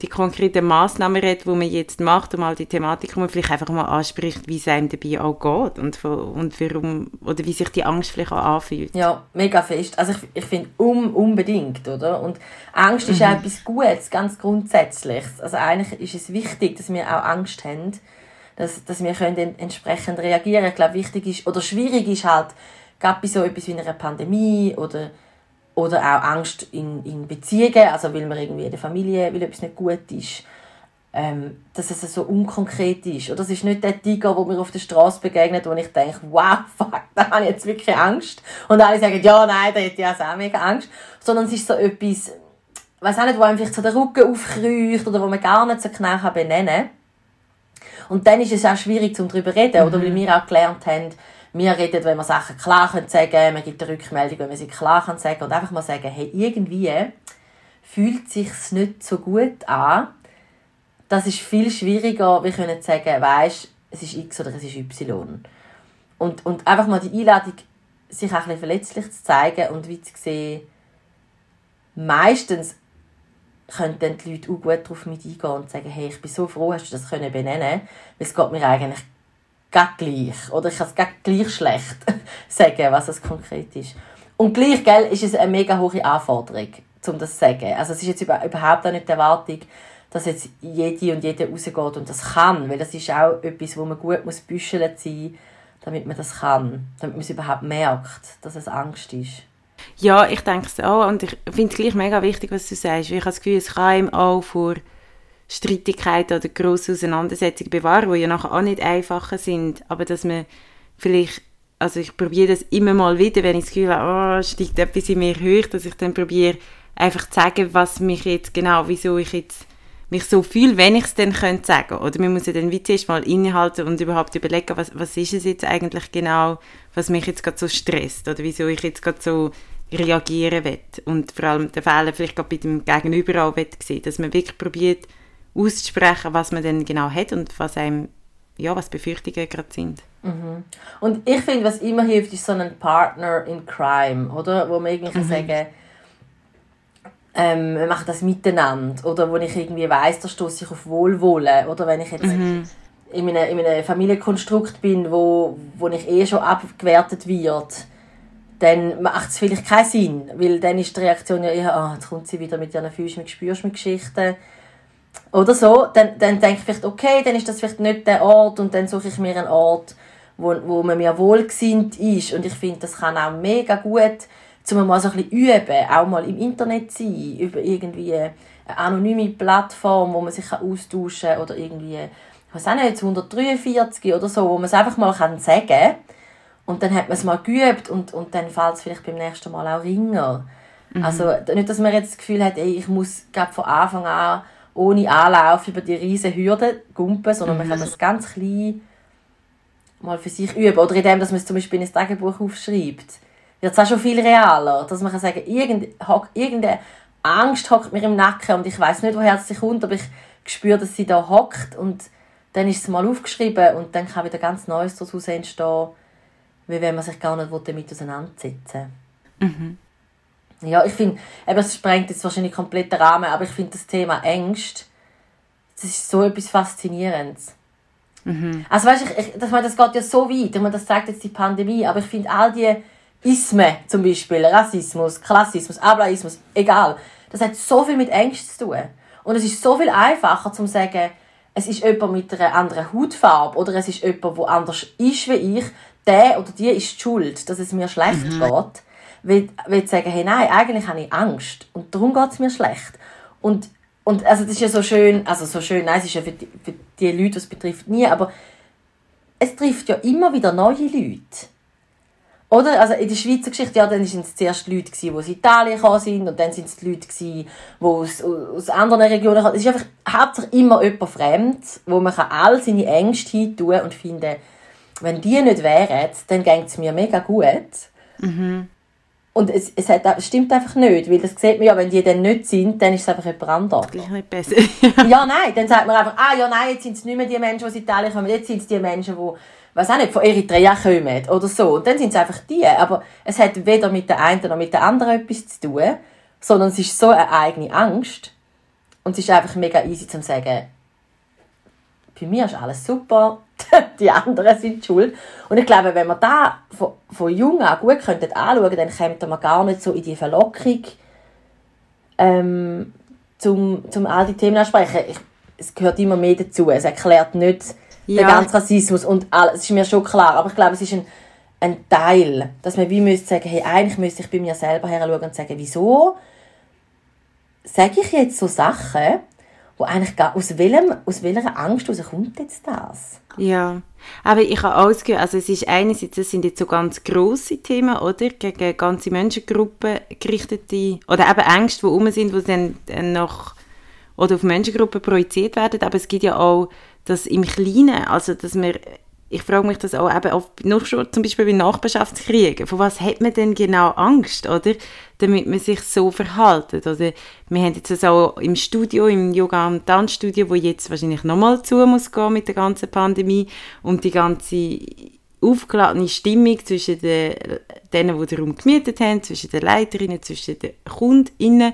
die konkreten Massnahmen redet, die man jetzt macht, um all die Thematik, man vielleicht einfach mal anspricht, wie es einem dabei auch geht und, und warum, oder wie sich die Angst vielleicht auch anfühlt. Ja, mega fest. Also ich, ich finde um, unbedingt, oder? Und Angst mhm. ist auch etwas Gutes, ganz grundsätzlich. Also eigentlich ist es wichtig, dass wir auch Angst haben, dass, dass wir können entsprechend reagieren können. Ich glaube, wichtig ist, oder schwierig ist halt, gerade bei so etwas wie einer Pandemie oder oder auch Angst in, in Beziehungen, also weil man irgendwie in der Familie, weil etwas nicht gut ist. Ähm, dass es so unkonkret ist. Oder es ist nicht der Tiger, der mir auf der Straße begegnet, wo ich denke, wow, fuck, da habe ich jetzt wirklich Angst. Und alle sagen, ja, nein, da hätte ich auch mega Angst. Sondern es ist so etwas, weiß auch nicht, wo einem vielleicht so der Rücken aufkreucht oder wo man gar nicht so genau benennen kann. Und dann ist es auch schwierig, um darüber zu reden. Mhm. Oder weil wir auch gelernt haben, wir reden, wenn wir Sachen klar können sagen, man gibt eine Rückmeldung, wenn man sie klar kann sagen und einfach mal sagen, hey, irgendwie fühlt sich's nicht so gut an. Das ist viel schwieriger, wir können sagen, weisst, es ist X oder es ist Y. Und, und einfach mal die Einladung, sich auch ein verletzlich zu zeigen und wie zu sehen, meistens können dann die Leute auch gut darauf mit eingehen und sagen, hey, ich bin so froh, hast du das können benennen, weil es geht mir eigentlich gleich. Oder ich kann es gleich schlecht sagen, was es konkret ist. Und gleich, gell, ist es eine mega hohe Anforderung, um das zu sagen. Also es ist jetzt überhaupt auch nicht die Erwartung, dass jetzt jede und jeder rausgeht und das kann, weil das ist auch etwas, wo man gut muss büscheln sein, damit man das kann, damit man es überhaupt merkt, dass es Angst ist. Ja, ich denke es auch und ich finde es gleich mega wichtig, was du sagst. Ich habe das Gefühl, es kann ihm auch vor Streitigkeiten oder grosse Auseinandersetzungen bewahren, die ja nachher auch nicht einfacher sind, aber dass man vielleicht, also ich probiere das immer mal wieder, wenn ich das Gefühl habe, oh, steigt etwas in mir hoch, dass ich dann probiere, einfach zu sagen, was mich jetzt genau, wieso ich jetzt mich so fühle, wenn ich es dann könnte sagen. Oder man muss ja dann zuerst mal innehalten und überhaupt überlegen, was, was ist es jetzt eigentlich genau, was mich jetzt gerade so stresst oder wieso ich jetzt gerade so reagieren will und vor allem den Fehler vielleicht gerade bei dem Gegenüber auch sehen, dass man wirklich probiert auszusprechen, was man denn genau hat und was einem ja, was Befürchtungen gerade sind. Mhm. Und ich finde, was immer hilft, ist so ein Partner in Crime, oder? Wo man irgendwie mhm. sagen ähm, wir machen das miteinander. Oder wo ich irgendwie weiss, da stoße ich auf Wohlwollen. Oder wenn ich jetzt mhm. in, einem, in einem Familienkonstrukt bin, wo, wo ich eh schon abgewertet wird, dann macht es vielleicht keinen Sinn. Weil dann ist die Reaktion ja eher, ah, jetzt kommt sie wieder mit ihren Füßen, mit spürst mit Geschichten. Oder so. Dann, dann denke ich vielleicht, okay, dann ist das vielleicht nicht der Ort und dann suche ich mir einen Ort, wo, wo man mir wohlgesinnt ist. Und ich finde, das kann auch mega gut um mal so ein bisschen üben, auch mal im Internet sein, über irgendwie eine anonyme Plattform, wo man sich austauschen kann oder irgendwie, ich weiß auch nicht, 143 oder so, wo man es einfach mal kann sagen kann. Und dann hat man es mal geübt und, und dann fällt es vielleicht beim nächsten Mal auch ringer. Mhm. Also nicht, dass man jetzt das Gefühl hat, ey, ich muss von Anfang an ohne Anlauf über die riesen Hürden gumpen, sondern mhm. man kann das ganz klein mal für sich üben. Oder indem, dass man es zum Beispiel in ein Tagebuch aufschreibt wird es auch schon viel realer, dass man kann sagen, irgendeine Angst hockt mir im Nacken und ich weiß nicht, woher sie kommt, aber ich spüre, dass sie da hockt und dann ist es mal aufgeschrieben und dann kann wieder ganz Neues daraus entstehen, wie wenn man sich gar nicht damit auseinandersetzen mhm. Ja, ich finde, es sprengt jetzt wahrscheinlich komplett den Rahmen, aber ich finde das Thema Ängste, das ist so etwas Faszinierendes. Mhm. Also weißt ich, ich, das, das geht ja so weit, und das zeigt jetzt die Pandemie, aber ich finde all die Isme zum Beispiel, Rassismus, Klassismus, Ablaismus, egal. Das hat so viel mit Ängsten zu tun. Und es ist so viel einfacher zu sagen, es ist jemand mit einer anderen Hautfarbe oder es ist jemand, der anders ist wie ich, der oder die ist die schuld, dass es mir schlecht mhm. geht. Will, will sagen, hey, nein, eigentlich habe ich Angst und darum geht es mir schlecht. Und, und also das ist ja so schön, also so schön, nein, es ist ja für die, für die Leute, es betrifft nie, aber es trifft ja immer wieder neue Leute. Oder? Also in der Schweizer Geschichte, ja, dann waren es zuerst Leute, die aus Italien gekommen sind und dann sind es die Leute, die aus, aus anderen Regionen kamen. Es ist einfach hauptsächlich immer jemand fremd, wo man all seine Ängste hintun und finden, wenn die nicht wären, dann geht es mir mega gut. Mhm. Und es, es, hat, stimmt einfach nicht, weil das sieht man ja, wenn die dann nicht sind, dann ist es einfach jemand anderes. Gleich nicht besser. ja, nein, dann sagt man einfach, ah ja, nein, jetzt sind es nicht mehr die Menschen, die aus Italien kommen, jetzt sind es die Menschen, die weiß auch nicht, von Eritrea kommen oder so. Und dann sind es einfach die. Aber es hat weder mit der einen noch mit der anderen etwas zu tun, sondern es ist so eine eigene Angst. Und es ist einfach mega easy zu sagen, bei mir ist alles super, die anderen sind schuld. Und ich glaube, wenn wir da von, von jung an gut könnten anschauen, dann kommt man gar nicht so in die Verlockung, ähm, zum, zum all die Themen ansprechen. Ich, es gehört immer mehr dazu. Es erklärt nicht, ja. der ganze Rassismus und alles, das ist mir schon klar, aber ich glaube, es ist ein, ein Teil, dass man wie müsste sagen, hey, eigentlich müsste ich bei mir selber heranschauen und sagen, wieso sage ich jetzt so Sachen, wo eigentlich gar, aus, welchem, aus welcher Angst heraus kommt jetzt das? Ja, aber ich habe ausgehört, also es ist einerseits, das sind jetzt so ganz grosse Themen, oder, gegen ganze Menschengruppen gerichtete, oder eben Ängste, die rum sind, die dann noch, oder auf Menschengruppen projiziert werden, aber es gibt ja auch dass im Kleinen, also dass wir, ich frage mich das auch eben oft, nur schon zum Beispiel bei Nachbarschaftskriegen, von was hat man denn genau Angst, oder? Damit man sich so verhaltet, oder? Wir haben jetzt also im Studio, im Yoga- und Tanzstudio, wo jetzt wahrscheinlich nochmal zu muss gehen mit der ganzen Pandemie und die ganze aufgeladene Stimmung zwischen den, denen, die den Raum gemietet haben, zwischen den Leiterinnen, zwischen den KundInnen.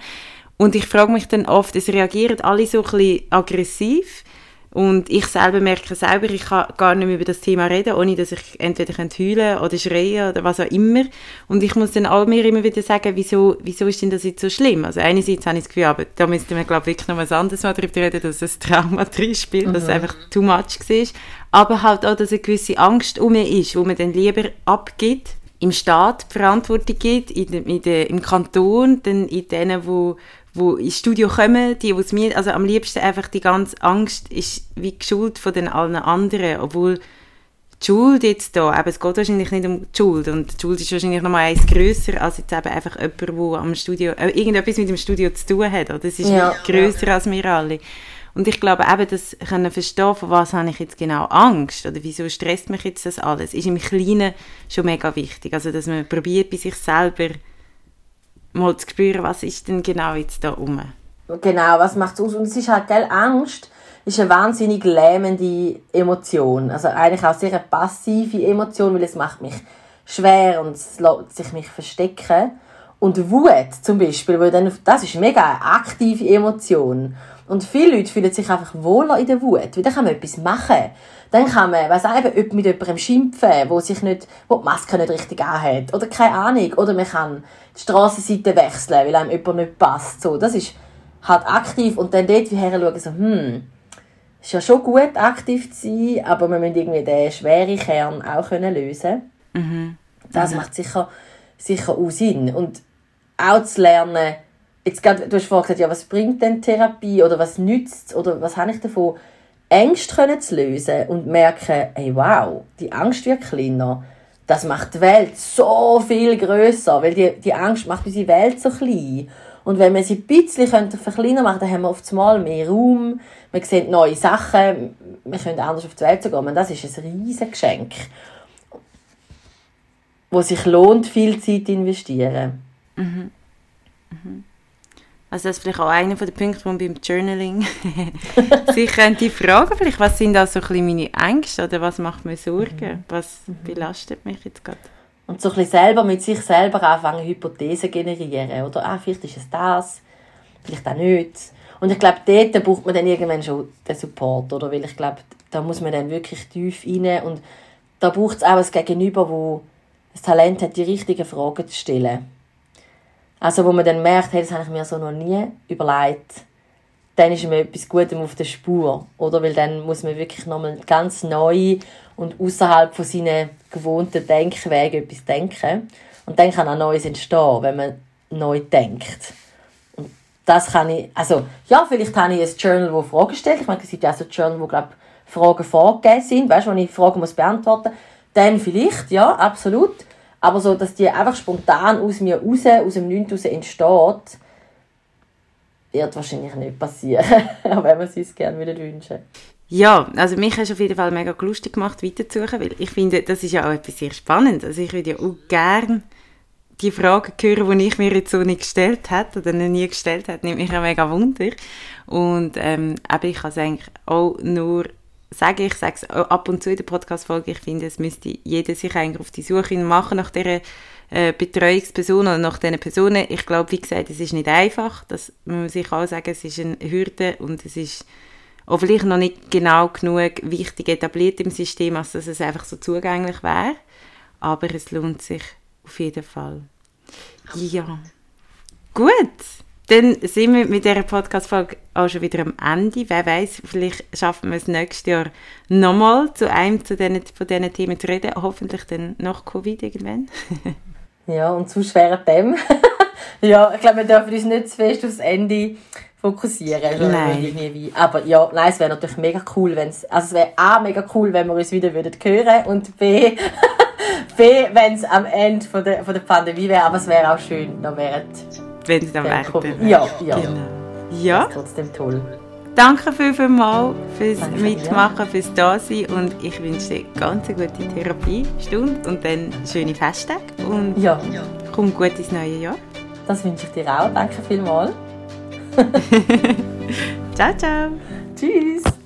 Und ich frage mich dann oft, es reagieren alle so ein bisschen aggressiv und ich selber merke selber, ich kann gar nicht mehr über das Thema reden, ohne dass ich entweder heulen oder schreien oder was auch immer. Und ich muss dann auch mir immer wieder sagen, wieso, wieso ist denn das jetzt so schlimm? Also einerseits habe ich das Gefühl, aber da müsste man glaube wirklich noch was anderes mal darüber reden, dass das Trauma drin spielt, mhm. dass es einfach too much war. Aber halt auch, dass eine gewisse Angst um mich ist, wo man dann lieber abgibt, im Staat die Verantwortung gibt, in de, in de, im Kanton, dann in denen, wo wo ins Studio kommen, die, die mir, also am liebsten einfach die ganze Angst ist wie die Schuld von den allen anderen, obwohl die Schuld jetzt da, aber es geht wahrscheinlich nicht um die Schuld und die Schuld ist wahrscheinlich noch mal eins grösser als jetzt eben einfach jemand, der am Studio, äh, irgendetwas mit dem Studio zu tun hat, oder? Das ist ja, grösser ja. als wir alle. Und ich glaube eben, das können verstehen, von was habe ich jetzt genau Angst oder wieso stresst mich jetzt das alles, ist im Kleinen schon mega wichtig. Also, dass man probiert, bei sich selber mal zu spüren, was ist denn genau jetzt da rum. Genau, was macht es aus? Und es ist halt, gell, Angst ist eine wahnsinnig lähmende Emotion. Also eigentlich auch sehr eine passive Emotion, weil es macht mich schwer und es lässt sich mich verstecken. Und Wut zum Beispiel, weil dann, das ist mega eine aktive Emotion. Und viele Leute fühlen sich einfach wohler in der Wut, weil dann kann man etwas machen. Dann kann man, weiss auch, mit jemandem schimpfen, wo sich nicht, wo die Maske nicht richtig anhat. Oder keine Ahnung. Oder man kann die Strassenseite wechseln, weil einem jemand nicht passt. So, das ist halt aktiv. Und dann dort wie her schauen, so, hm, ist ja schon gut, aktiv zu sein, aber wir müssen irgendwie den schweren Kern auch können lösen mhm. Das mhm. macht sicher, sicher auch Sinn. Und auch zu lernen, jetzt grad, du hast vorhin gesagt, ja, was bringt denn Therapie oder was nützt oder was habe ich davon, Ängste können zu lösen und merken, hey, wow, die Angst wird kleiner. Das macht die Welt so viel größer, weil die, die Angst macht unsere Welt so klein. Und wenn wir sie ein bisschen verkleinern machen, dann haben wir oft mehr Raum, wir sehen neue Sachen, wir können anders auf die Welt gehen. Und das ist ein riesiges Geschenk, wo sich lohnt, viel Zeit zu investieren. Mhm. Mhm. Also das ist vielleicht auch einer der Punkte, wo man beim Journaling sich könnte fragen, vielleicht, was sind da so ein bisschen meine Ängste oder was macht mir Sorgen, mhm. was mhm. belastet mich jetzt gerade. Und so ein bisschen selber mit sich selber anfangen, Hypothesen generieren, oder? Ah, vielleicht ist es das, vielleicht auch nicht. Und ich glaube, dort braucht man dann irgendwann schon den Support, oder? Weil ich glaube, da muss man dann wirklich tief rein und da braucht es auch ein Gegenüber, wo das Talent hat, die richtigen Fragen zu stellen. Also wo man dann merkt, hey, das habe ich mir so noch nie überlegt, dann ist mir etwas Gutem auf der Spur, oder? Weil dann muss man wirklich nochmal ganz neu und außerhalb von seinen gewohnten Denkwegen etwas denken. Und dann kann auch Neues entstehen, wenn man neu denkt. Und das kann ich, also, ja, vielleicht habe ich ein Journal, das Fragen stellt. Ich meine, es gibt ja so Journal, wo, glaube Fragen vorgegeben sind, weißt du, wo ich Fragen beantworten muss. Dann vielleicht, ja, absolut. Aber so, dass die einfach spontan aus mir raus, aus dem Nichts raus entsteht, wird wahrscheinlich nicht passieren, auch wenn man es uns gerne wünschen ja, also mich hast du auf jeden Fall mega lustig gemacht, weiterzusuchen, weil ich finde, das ist ja auch etwas sehr spannend. Also ich würde ja auch gerne die Fragen hören, die ich mir jetzt so nicht gestellt habe oder noch nie gestellt habe, nimmt mich auch mega Wunder. Und ähm, aber ich kann es eigentlich auch nur sagen, ich sage es ab und zu in der Podcast-Folge, ich finde, es müsste jeder sich eigentlich auf die Suche machen nach dieser äh, Betreuungsperson oder nach diesen Personen. Ich glaube, wie gesagt, es ist nicht einfach, das muss man sich auch sagen, es ist eine Hürde und es ist auch vielleicht noch nicht genau genug wichtig etabliert im System, als dass es einfach so zugänglich wäre. Aber es lohnt sich auf jeden Fall. Ja. Gut dann sind wir mit dieser Podcast-Folge auch schon wieder am Ende. Wer weiß, vielleicht schaffen wir es nächstes Jahr nochmal zu einem zu diesen, von diesen Themen zu reden. Hoffentlich dann nach Covid irgendwann. ja, und zu während dem. ja, ich glaube, wir dürfen uns nicht zu fest aufs Ende fokussieren. Also nein. Irgendwie. Aber ja, nein, es wäre natürlich mega cool, wenn es, also es wäre A, mega cool, wenn wir uns wieder würden hören und B, B, wenn es am Ende von der, von der Pandemie wäre, aber es wäre auch schön, da wären wenn sie dann werden. Ja, ja. Genau. Ja. Das ist trotzdem toll. Danke viel, viel mal fürs Danke, Mitmachen, ja. fürs Dasein und ich wünsche dir ganz eine gute Therapiestunde und dann schöne Festte und ja. komm gut ins neue Jahr. Das wünsche ich dir auch. Danke vielmals. ciao, ciao. Tschüss.